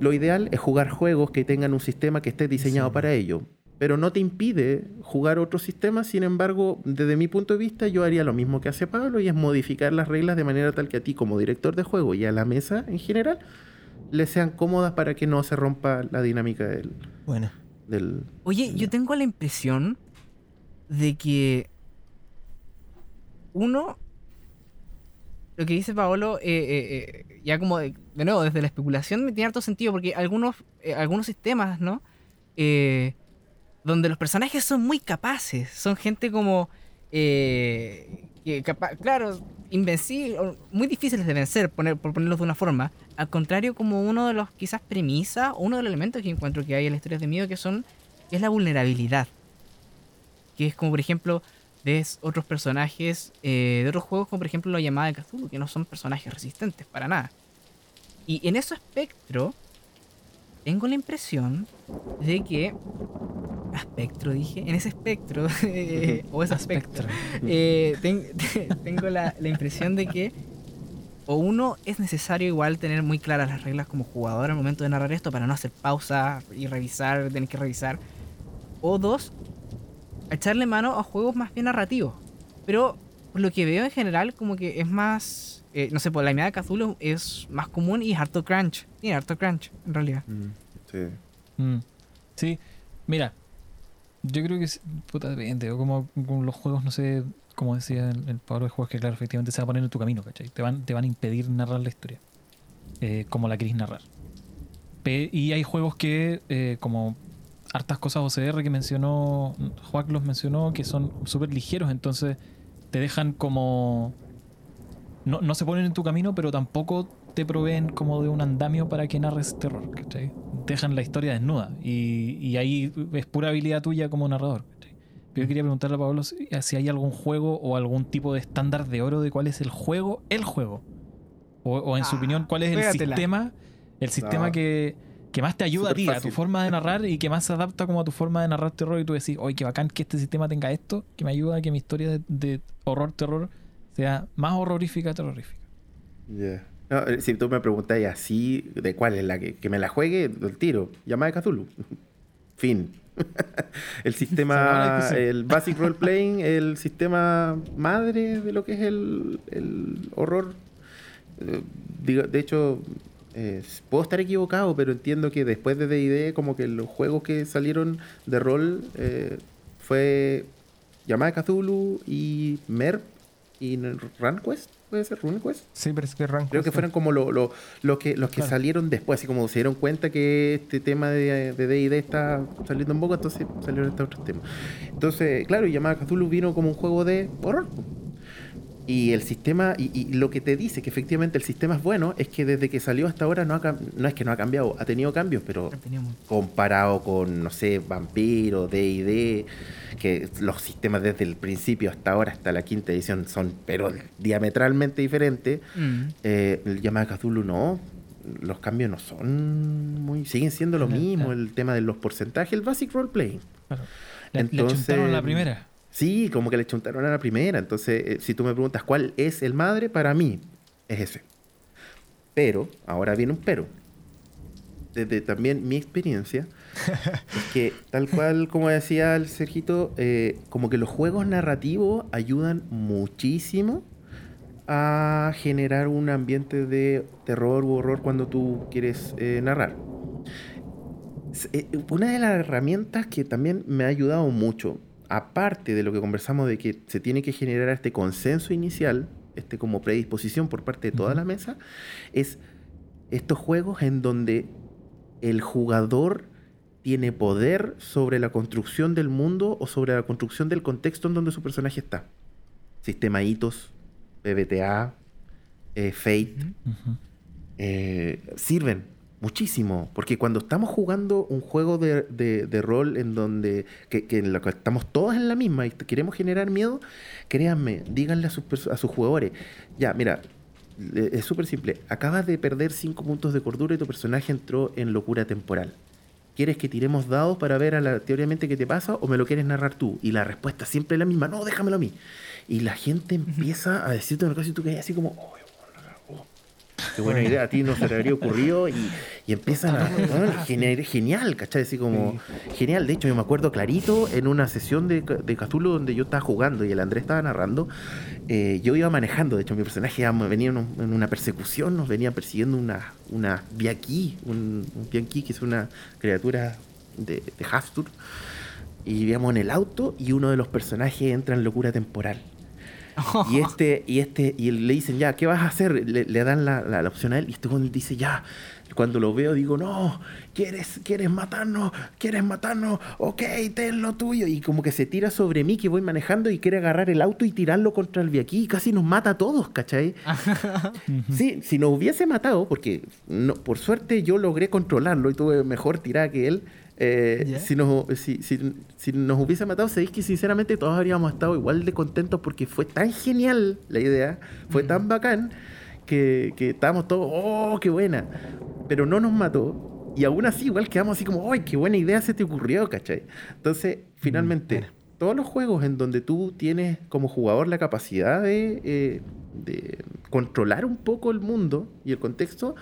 Speaker 2: Lo ideal es jugar juegos que tengan un sistema que esté diseñado
Speaker 4: Sí.
Speaker 2: para ello, pero no te impide jugar otros sistemas, sin embargo, desde mi punto de vista, yo haría lo mismo que hace Pablo y es modificar las reglas de manera tal que a ti como director de juego y a la mesa en general le sean cómodas para que no se rompa la dinámica del...
Speaker 4: Bueno.
Speaker 2: del
Speaker 1: Oye, yo tengo la impresión de que uno lo que dice Paolo, eh, eh, eh, ya como de, nuevo, desde la especulación me tiene harto sentido, porque algunos, eh, algunos sistemas, ¿no? Donde los personajes son muy capaces, son gente como, eh, que capa- claro, invencibles, muy difíciles de vencer, poner, por ponerlos de una forma. Al contrario, como uno de los quizás premisas, o uno de los elementos que encuentro que hay en las historias de miedo, que son, que es la vulnerabilidad. Que es como, por ejemplo, ves otros personajes eh, de otros juegos, como por ejemplo la llamada de Cthulhu, que no son personajes resistentes para nada. Y en ese espectro, tengo la impresión de que. Espectro, dije. En ese espectro, eh, o ese espectro, eh, ten- tengo la, la impresión de que. O uno, es necesario igual tener muy claras las reglas como jugador al momento de narrar esto para no hacer pausa y revisar, tener que revisar. O dos, echarle mano a juegos más bien narrativos. Pero por lo que veo en general, como que es más. eh, no sé, por la mirada de Cthulhu es más común y es harto crunch. Tiene harto crunch, en realidad.
Speaker 2: Mm, sí.
Speaker 3: Mm. Sí, mira, yo creo que es- puta, depende, o como los juegos, no sé, como decía el, el Pablo de juegos que claro, efectivamente se va a poner en tu camino, ¿cachai? Te van, te van a impedir narrar la historia, eh, como la querís narrar. Pe- y hay juegos que, eh, como hartas cosas OCR que mencionó, Juac los mencionó, que son súper ligeros, entonces te dejan como... No, no se ponen en tu camino, pero tampoco te proveen como de un andamio para que narres terror, ¿cachai? Dejan la historia desnuda y, y ahí es pura habilidad tuya como narrador, ¿cachai? Yo quería preguntarle a Pablo si, si hay algún juego o algún tipo de estándar de oro de cuál es el juego, el juego. O, o en su
Speaker 1: Ah,
Speaker 3: opinión, cuál es el sistema, el sistema
Speaker 2: No.
Speaker 3: que, que más te ayuda a
Speaker 2: Súper
Speaker 3: ti, a tu forma de narrar y que más se adapta como a tu forma de narrar terror y tú decís, oye, qué bacán que este sistema tenga esto, que me ayuda a que mi historia de, de horror, terror sea más horrorífica, terrorífica.
Speaker 2: No, eh, si tú me preguntas así, ¿de cuál es la que, que me la juegue? El tiro. Llamada de Cthulhu. fin. el sistema, el Basic Role Playing, el sistema madre de lo que es el, el horror. Eh, de hecho, eh, puedo estar equivocado, pero entiendo que después de D&D, como que los juegos que salieron de rol eh, fue Llamada Cthulhu y MERP y RunQuest, ¿puede ser RunQuest?
Speaker 4: Sí, pero es que Rank
Speaker 2: Creo que fueron como lo, lo- lo que, los que
Speaker 3: Claro.
Speaker 2: salieron después, así como se dieron cuenta que este tema de de D&D está saliendo un poco, entonces salieron estos otros temas. Entonces, claro, Llamada Cthulhu vino como un juego de horror. Y el sistema, y, y lo que te dice que efectivamente el sistema es bueno, es que desde que salió hasta ahora no, ha, no es que no ha cambiado, ha tenido cambios, pero comparado con, no sé, Vampiro, D&D, que los sistemas desde el principio hasta ahora, hasta la quinta edición, son pero diametralmente diferentes.
Speaker 1: Mm.
Speaker 2: Eh, el llamada Cthulhu no. Los cambios no son muy. siguen siendo lo mismo. El tema de los porcentajes, el basic role playing.
Speaker 3: Claro. Le, le
Speaker 2: Entonces-
Speaker 3: a la primera.
Speaker 2: Sí, como que le chuntaron a la primera. Entonces, eh, si tú me preguntas cuál es el madre, para mí es ese. Pero, ahora viene un pero. Desde también mi experiencia, es que tal cual como decía el Sergito, eh, como que los juegos narrativos ayudan muchísimo a generar un ambiente de terror u horror cuando tú quieres eh, narrar. Una de las herramientas que también me ha ayudado mucho, aparte de lo que conversamos de que se tiene que generar este consenso inicial, este como predisposición por parte de toda la mesa, es estos juegos en donde el jugador tiene poder sobre la construcción del mundo o sobre la construcción del contexto en donde su personaje está. Sistema hitos, PBTA, eh, Fate, eh, sirven muchísimo. Porque cuando estamos jugando un juego de, de- de rol en donde que, que en lo que estamos todos en la misma y queremos generar miedo, créanme, díganle a sus, a sus jugadores, ya, mira, es súper simple, acabas de perder 5 puntos de cordura y tu personaje entró en locura temporal. ¿Quieres que tiremos dados para ver a la, teóricamente qué te pasa o me lo quieres narrar tú? Y la respuesta siempre es la misma, no, déjamelo a mí. Y la gente empieza a decirte una cosa y tú quedas así como, oh, qué buena idea, a ti no se te habría ocurrido y, y empiezan a... Genial, genial, ¿cachai? Así como, genial. De hecho, yo me acuerdo clarito en una sesión de, de Cthulhu donde yo estaba jugando y el Andrés estaba narrando, eh, yo iba manejando, de hecho mi personaje venía en, un- en una persecución, nos venía persiguiendo una, una un, un que es una criatura de, de Hastur, y íbamos en el auto y uno de los personajes entra en locura temporal. Y este, y este, y le dicen, ya, ¿qué vas a hacer? Le, le dan la, la- la opción a él, y este weón dice, ya. Cuando lo veo digo, no, ¿quieres, quieres matarnos? ¿Quieres matarnos? Ok, ten lo tuyo. Y como que se tira sobre mí que voy manejando y quiere agarrar el auto y tirarlo contra el viaquí y casi nos mata a todos, ¿cachai? Sí, si nos hubiese matado, porque no, por suerte yo logré controlarlo y tuve mejor tirada que él. Eh, si, nos, si, si- si nos hubiese matado, sabéis que sinceramente todos habríamos estado igual de contentos porque fue tan genial la idea, fue tan bacán que, que estábamos todos, oh, qué buena. Pero no nos mató y aún así igual quedamos así como, ¡ay, qué buena idea se te ocurrió, ¿cachai? Entonces, finalmente,
Speaker 4: bueno.
Speaker 2: todos los juegos en donde tú tienes como jugador la capacidad de, eh, de controlar un poco el mundo y el contexto,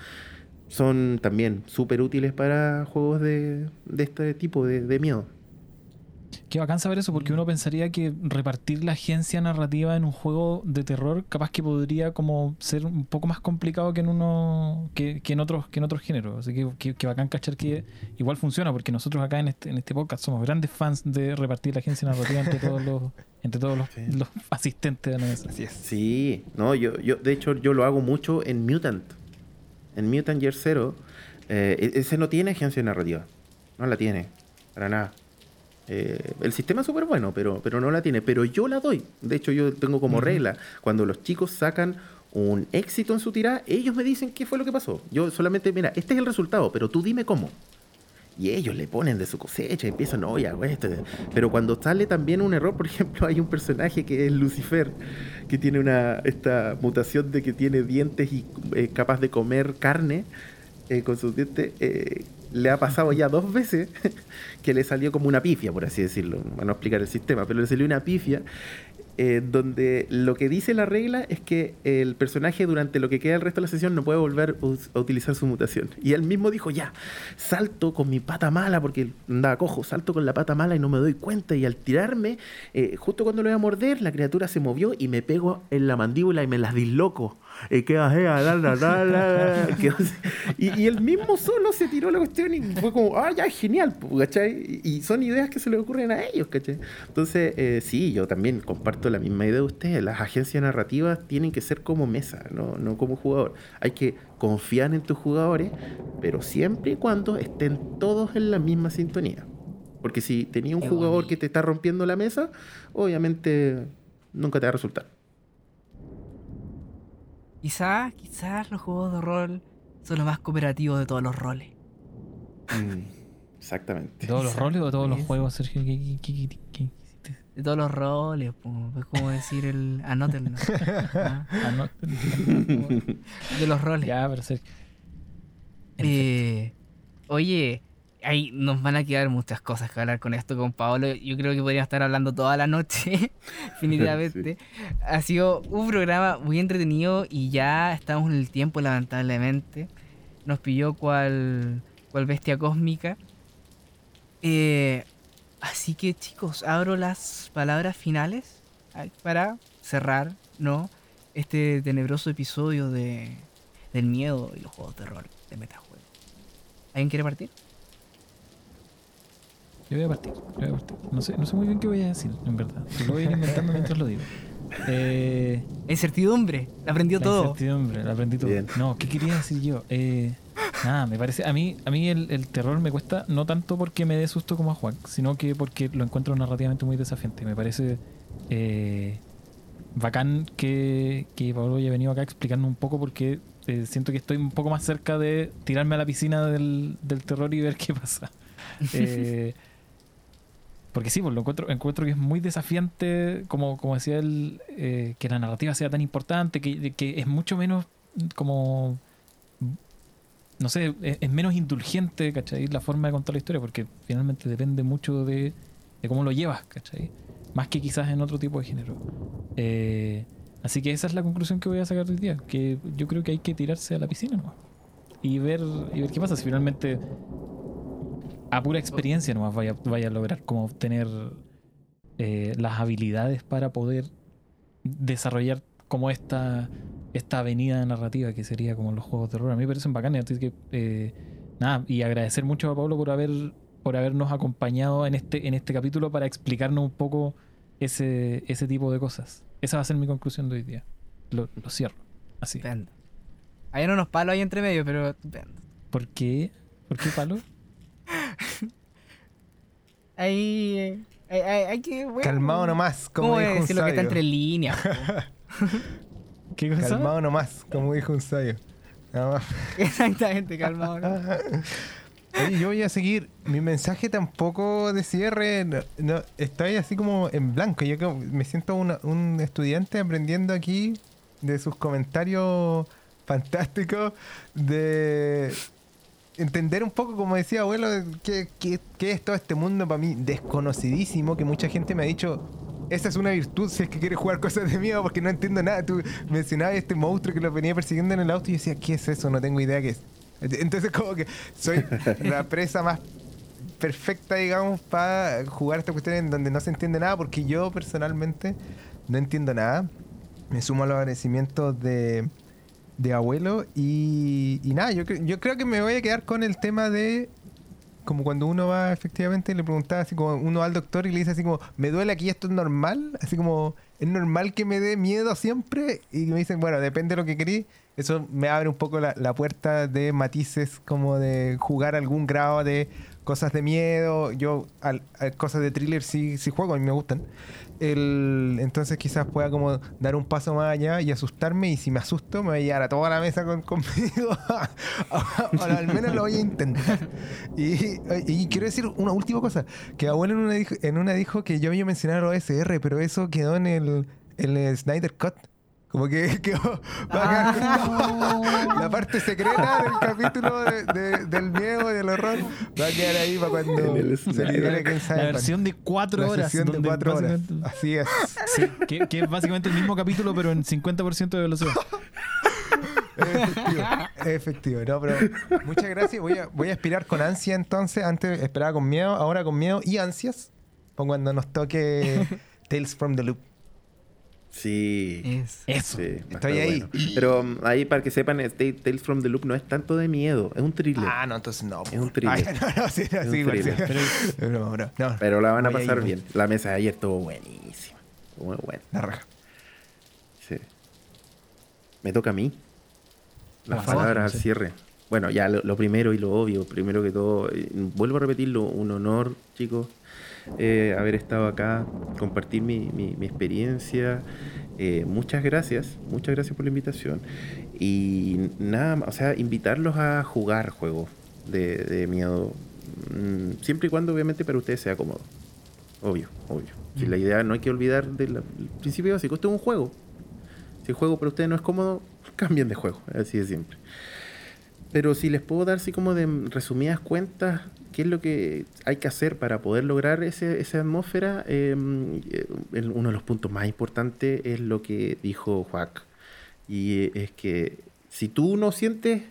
Speaker 2: son también súper útiles para juegos de, de este tipo de, de miedo.
Speaker 3: Qué bacán saber eso, porque uno pensaría que repartir la agencia narrativa en un juego de terror capaz que podría como ser un poco más complicado que en uno que, que en otros que en otros géneros. Así que, que, que bacán cachar que igual funciona, porque nosotros acá en este, en este podcast somos grandes fans de repartir la agencia narrativa entre todos los, entre todos los,
Speaker 2: Sí.
Speaker 3: los asistentes de la mesa.
Speaker 4: Así es.
Speaker 2: Sí, no, yo, yo, de hecho, yo lo hago mucho en Mutant. En Mutant Year Zero, eh, e- ese no tiene agencia narrativa. No la tiene, para nada. Eh, el sistema es súper bueno, pero, pero no la tiene. Pero yo la doy. De hecho, yo tengo como regla, cuando los chicos sacan un éxito en su tirada, ellos me dicen qué fue lo que pasó. Yo solamente, mira, este es el resultado, pero tú dime cómo. Y ellos le ponen de su cosecha y empiezan, no, ya, este-". Pero cuando sale también un error, por ejemplo, hay un personaje que es Lucifer, que tiene una esta mutación de que tiene dientes y es capaz de comer carne eh, con sus dientes. eh, le ha pasado ya dos veces que le salió como una pifia, por así decirlo. Para no explicar el sistema, pero le salió una pifia. Eh, donde lo que dice la regla es que el personaje durante lo que queda el resto de la sesión no puede volver a utilizar su mutación. Y él mismo dijo, ya, salto con mi pata mala, porque andaba cojo, salto con la pata mala y no me doy cuenta. Y al tirarme, eh, justo cuando lo iba a morder, la criatura se movió y me pegó en la mandíbula y me las disloco. Y y, y él mismo solo se tiró la cuestión y fue como, ah, ya, genial, ¿cachai? Y, son ideas que se le ocurren a ellos, ¿cachai? Entonces, eh, sí, yo también comparto la misma idea de ustedes. Las agencias narrativas tienen que ser como mesa, no, no como jugador. Hay que confiar en tus jugadores, pero siempre y cuando estén todos en la misma sintonía. Porque si tenía un jugador que te está rompiendo la mesa, obviamente nunca te va a resultar.
Speaker 1: Quizás, quizás los juegos de rol son los más cooperativos de todos los roles.
Speaker 2: Exactamente.
Speaker 3: ¿De todos los roles o de todos los juegos, Sergio? ¿Qué, qué- qué- qué- qué hiciste?
Speaker 1: De todos los roles, po. es como decir el. Anótenlo. Ah,
Speaker 3: Ah, no.
Speaker 1: De los roles.
Speaker 3: ya, pero Sergio.
Speaker 1: Eh, oye, ahí nos van a quedar muchas cosas que hablar con esto con Paolo. Yo creo que podríamos estar hablando toda la noche, definitivamente. Ha sido un programa muy entretenido y ya estamos en el tiempo, lamentablemente. Nos pilló cual, cual bestia cósmica. Eh, así que chicos, abro las palabras finales para cerrar, ¿no? Este tenebroso episodio de, del miedo y los juegos de rol de metajuego. ¿Alguien quiere partir?
Speaker 3: Yo voy a partir, yo voy a partir. No sé, no sé muy bien qué voy a decir, en verdad. Lo voy a ir inventando mientras lo digo. Eh,
Speaker 1: La incertidumbre, la aprendió
Speaker 3: la
Speaker 1: todo.
Speaker 3: incertidumbre, lo aprendí todo.
Speaker 2: Bien.
Speaker 3: No, ¿qué quería decir yo? Eh, nada, me parece. A mí, a mí el, el terror me cuesta no tanto porque me dé susto como a Juan, sino que porque lo encuentro narrativamente muy desafiante. Me parece eh, bacán que, que Pablo haya venido acá a explicarnos un poco porque eh, siento que estoy un poco más cerca de tirarme a la piscina del, del terror y ver qué pasa. Eh, porque sí, pues lo encuentro, encuentro que es muy desafiante, como, como decía él, eh, que la narrativa sea tan importante, que, que es mucho menos como, no sé, es, es menos indulgente, ¿cachai? La forma de contar la historia, porque finalmente depende mucho de, de cómo lo llevas, ¿cachai? Más que quizás en otro tipo de género. Eh, así que esa es la conclusión que voy a sacar hoy día, que yo creo que hay que tirarse a la piscina nomás. Y ver, y ver qué pasa, si finalmente a pura experiencia nomás vaya, vaya a lograr como obtener eh, las habilidades para poder desarrollar como esta esta avenida narrativa que sería como los juegos de terror. A mí me parecen bacanes, así que eh, nada, y agradecer mucho a Pablo por haber por habernos acompañado en este en este capítulo para explicarnos un poco ese, ese tipo de cosas. Esa va a ser mi conclusión de hoy día. Lo, lo cierro. Así.
Speaker 1: Estupendo. Hay unos palos ahí entre medio, pero estupendo.
Speaker 3: ¿Por qué? ¿Por qué palo?
Speaker 1: Ahí. eh, hay, hay- hay que. bueno,
Speaker 4: Calmado nomás, como
Speaker 1: ¿Cómo
Speaker 4: dijo un
Speaker 1: decir lo que está
Speaker 4: sabio.
Speaker 1: entre líneas?
Speaker 3: ¿Qué cosa?
Speaker 4: Calmado nomás, como dijo un sabio. Nada más.
Speaker 1: Exactamente, calmado. ¿no?
Speaker 4: Oye, yo voy a seguir. Mi mensaje tampoco de cierre. No, no, estoy así como en blanco. Yo me siento una- un estudiante aprendiendo aquí de sus comentarios fantásticos. De entender un poco, como decía abuelo, qué, qué- qué es todo este mundo para mí desconocidísimo. Que mucha gente me ha dicho. Esa es una virtud si es que quieres jugar cosas de miedo porque no entiendo nada. Tú mencionabas este monstruo que lo venía persiguiendo en el auto y yo decía, ¿qué es eso? No tengo idea qué es. Entonces como que soy la presa más perfecta, digamos, para jugar esta cuestión en donde no se entiende nada, porque yo personalmente no entiendo nada. Me sumo a los agradecimientos de, de abuelo y, y nada, yo, yo creo que me voy a quedar con el tema de como cuando uno va efectivamente le preguntaba así como uno va al doctor y le dice así como me duele aquí esto es normal así como es normal que me dé miedo siempre y me dicen bueno depende de lo que querís eso me abre un poco la, la puerta de matices como de jugar algún grado de cosas de miedo. Yo al, cosas de thriller sí, sí juego a mí me gustan el, entonces quizás pueda como dar un paso más allá y asustarme y si me asusto me voy a llevar a toda la mesa con, conmigo. O al menos lo voy a intentar. Y, quiero decir una última cosa que abuelo en una dijo, en una dijo que yo había mencionado OSR pero eso quedó en el, en el Snyder Cut como que quedó va a quedar como la parte secreta del capítulo de- de- del miedo y del horror va a quedar ahí para cuando se libere quién sabe
Speaker 3: La versión de cuatro
Speaker 4: La
Speaker 3: horas.
Speaker 4: sesión de cuatro horas. Así es.
Speaker 3: Sí, que, que es básicamente el mismo capítulo, pero en 50% de velocidad.
Speaker 4: Efectivo. Efectivo. No, pero muchas gracias. Voy a, voy a aspirar con ansia entonces. Antes esperaba con miedo, ahora con miedo y ansias. Cuando nos toque Tales from the Loop.
Speaker 2: Sí.
Speaker 1: Es.
Speaker 3: Eso.
Speaker 2: Sí,
Speaker 4: Estoy ahí.
Speaker 2: bueno. Pero um, ahí para que sepan, Ta- Tales from the Loop no es tanto de miedo, es un thriller.
Speaker 4: Ah, no, entonces no.
Speaker 2: Es un thriller.
Speaker 4: Ay, no, no, sí, no,
Speaker 2: Es
Speaker 4: sí,
Speaker 2: un
Speaker 4: igual, sí.
Speaker 2: thriller.
Speaker 4: No, no, no.
Speaker 2: Pero la van a pasar bien. La mesa de ayer estuvo buenísima. Estuvo Muy buena.
Speaker 4: La raja.
Speaker 2: Sí. Me toca a mí. Las
Speaker 3: favor,
Speaker 2: palabras al cierre. Bueno, ya lo, lo primero y lo obvio, primero que todo, eh, vuelvo a repetirlo, un honor, chicos, eh, haber estado acá, compartir mi, mi- mi experiencia. Eh, muchas gracias, muchas gracias por la invitación. Y nada, más, o sea, invitarlos a jugar juegos de, de miedo, mm, siempre y cuando obviamente para ustedes sea cómodo. Obvio, obvio. Si la idea no hay que olvidar del principio básico, esto es un juego. Si el juego para ustedes no es cómodo, cambien de juego, así de simple. Pero si les puedo dar así como de resumidas cuentas, qué es lo que hay que hacer para poder lograr ese- esa atmósfera, eh, el- uno de los puntos más importantes es lo que dijo Juac. Y es que si tú no sientes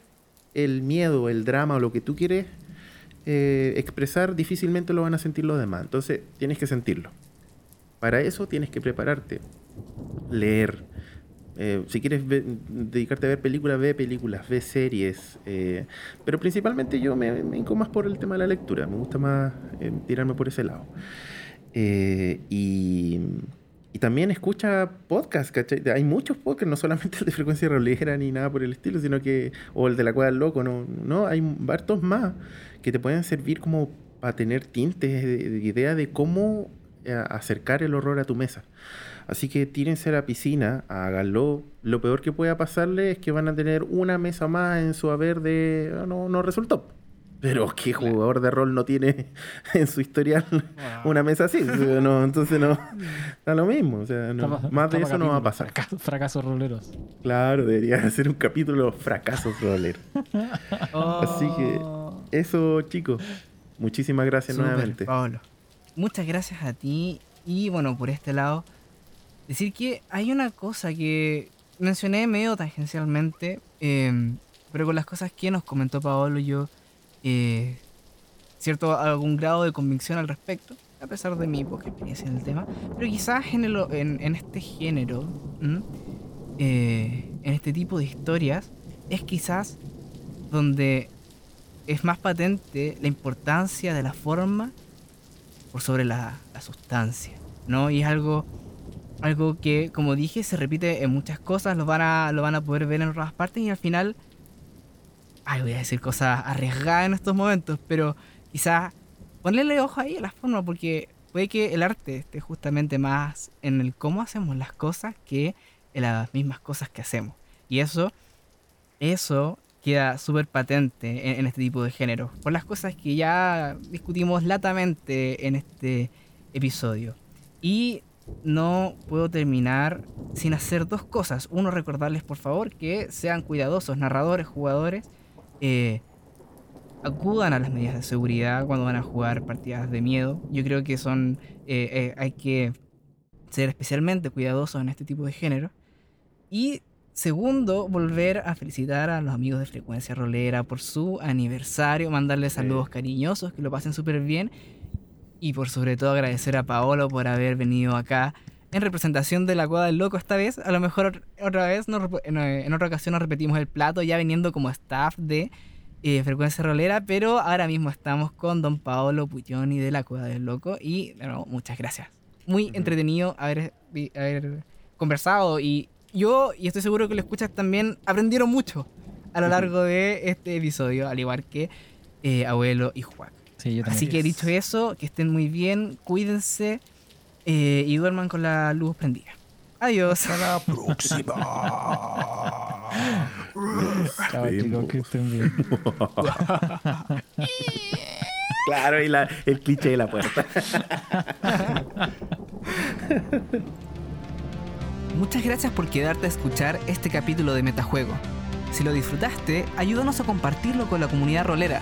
Speaker 2: el miedo, el drama o lo que tú quieres eh, expresar, difícilmente lo van a sentir los demás. Entonces tienes que sentirlo. Para eso tienes que prepararte, leer. Eh, si quieres dedicarte a ver películas, ve películas, ve series. eh, pero principalmente yo me, me hinco más por el tema de la lectura. Me gusta más eh, tirarme por ese lado. Eh, y, y también escucha podcasts, ¿cachai? Hay muchos podcasts, no solamente el de frecuencia rolera ni nada por el estilo, sino que, o el de la cueva del loco, no, no, hay hartos más que te pueden servir como para tener tintes de, de idea de cómo eh, acercar el horror a tu mesa. Así que tírense a la piscina, háganlo. Lo peor que pueda pasarle es que van a tener una mesa más en su haber de "Ah, no, no resultó. Pero ¿qué jugador de rol no tiene en su historial una mesa así? No, entonces no, da lo mismo. O sea, no, más de eso no va a pasar.
Speaker 3: fracaso- fracasos roleros.
Speaker 2: Claro, debería ser un capítulo fracasos roller. Así que eso, chicos. Muchísimas gracias
Speaker 1: Súper,
Speaker 2: nuevamente.
Speaker 1: Pablo. Muchas gracias a ti. Y bueno, por este lado, decir que hay una cosa que mencioné medio tangencialmente, eh, pero con las cosas que nos comentó Pablo, yo, eh, cierto, algún grado de convicción al respecto, a pesar de mi poca experiencia en el tema, pero quizás en, en, este género. Eh, en este tipo de historias, es quizás donde es más patente la importancia de la forma por sobre la, la sustancia, ¿no? Y es algo algo que, como dije, se repite en muchas cosas, lo van a, lo van a poder ver en otras partes y al final, ay, voy a decir cosas arriesgadas en estos momentos, pero quizás ponerle ojo ahí a la forma, porque puede que el arte esté justamente más en el cómo hacemos las cosas que en las mismas cosas que hacemos. Y eso, eso queda súper patente en, en este tipo de género, por las cosas que ya discutimos latamente en este episodio. Y no puedo terminar sin hacer dos cosas. Uno, recordarles por favor que sean cuidadosos, narradores, jugadores. eh, acudan a las medidas de seguridad cuando van a jugar partidas de miedo. Yo creo que son. eh, eh, hay que ser especialmente cuidadosos en este tipo de género. Y segundo, volver a felicitar a los amigos de Frecuencia Rolera por su aniversario, mandarles saludos cariñosos, que lo pasen súper bien. Y por sobre todo agradecer a Paolo por haber venido acá en representación de la Cueva del Loco esta vez. A lo mejor otra vez, nos rep- en, otra ocasión nos repetimos el plato ya viniendo como staff de eh, Frecuencia Rolera, pero ahora mismo estamos con Don Paolo Puglioni de la Cueva del Loco y muchas gracias. Muy entretenido haber conversado y yo, y estoy seguro que lo escuchas también, aprendieron mucho a lo largo de este episodio, al igual que eh, Abuelo y Juan.
Speaker 3: Sí, yo también.
Speaker 1: Así que dicho eso, que estén muy bien, cuídense eh, y duerman con la luz prendida. Adiós.
Speaker 4: Hasta la próxima.
Speaker 3: Chao, chicos, que estén bien.
Speaker 2: Claro, y la- el cliché de la puerta.
Speaker 1: Muchas gracias por quedarte a escuchar este capítulo de Metajuego. Si lo disfrutaste, ayúdanos a compartirlo con la comunidad rolera.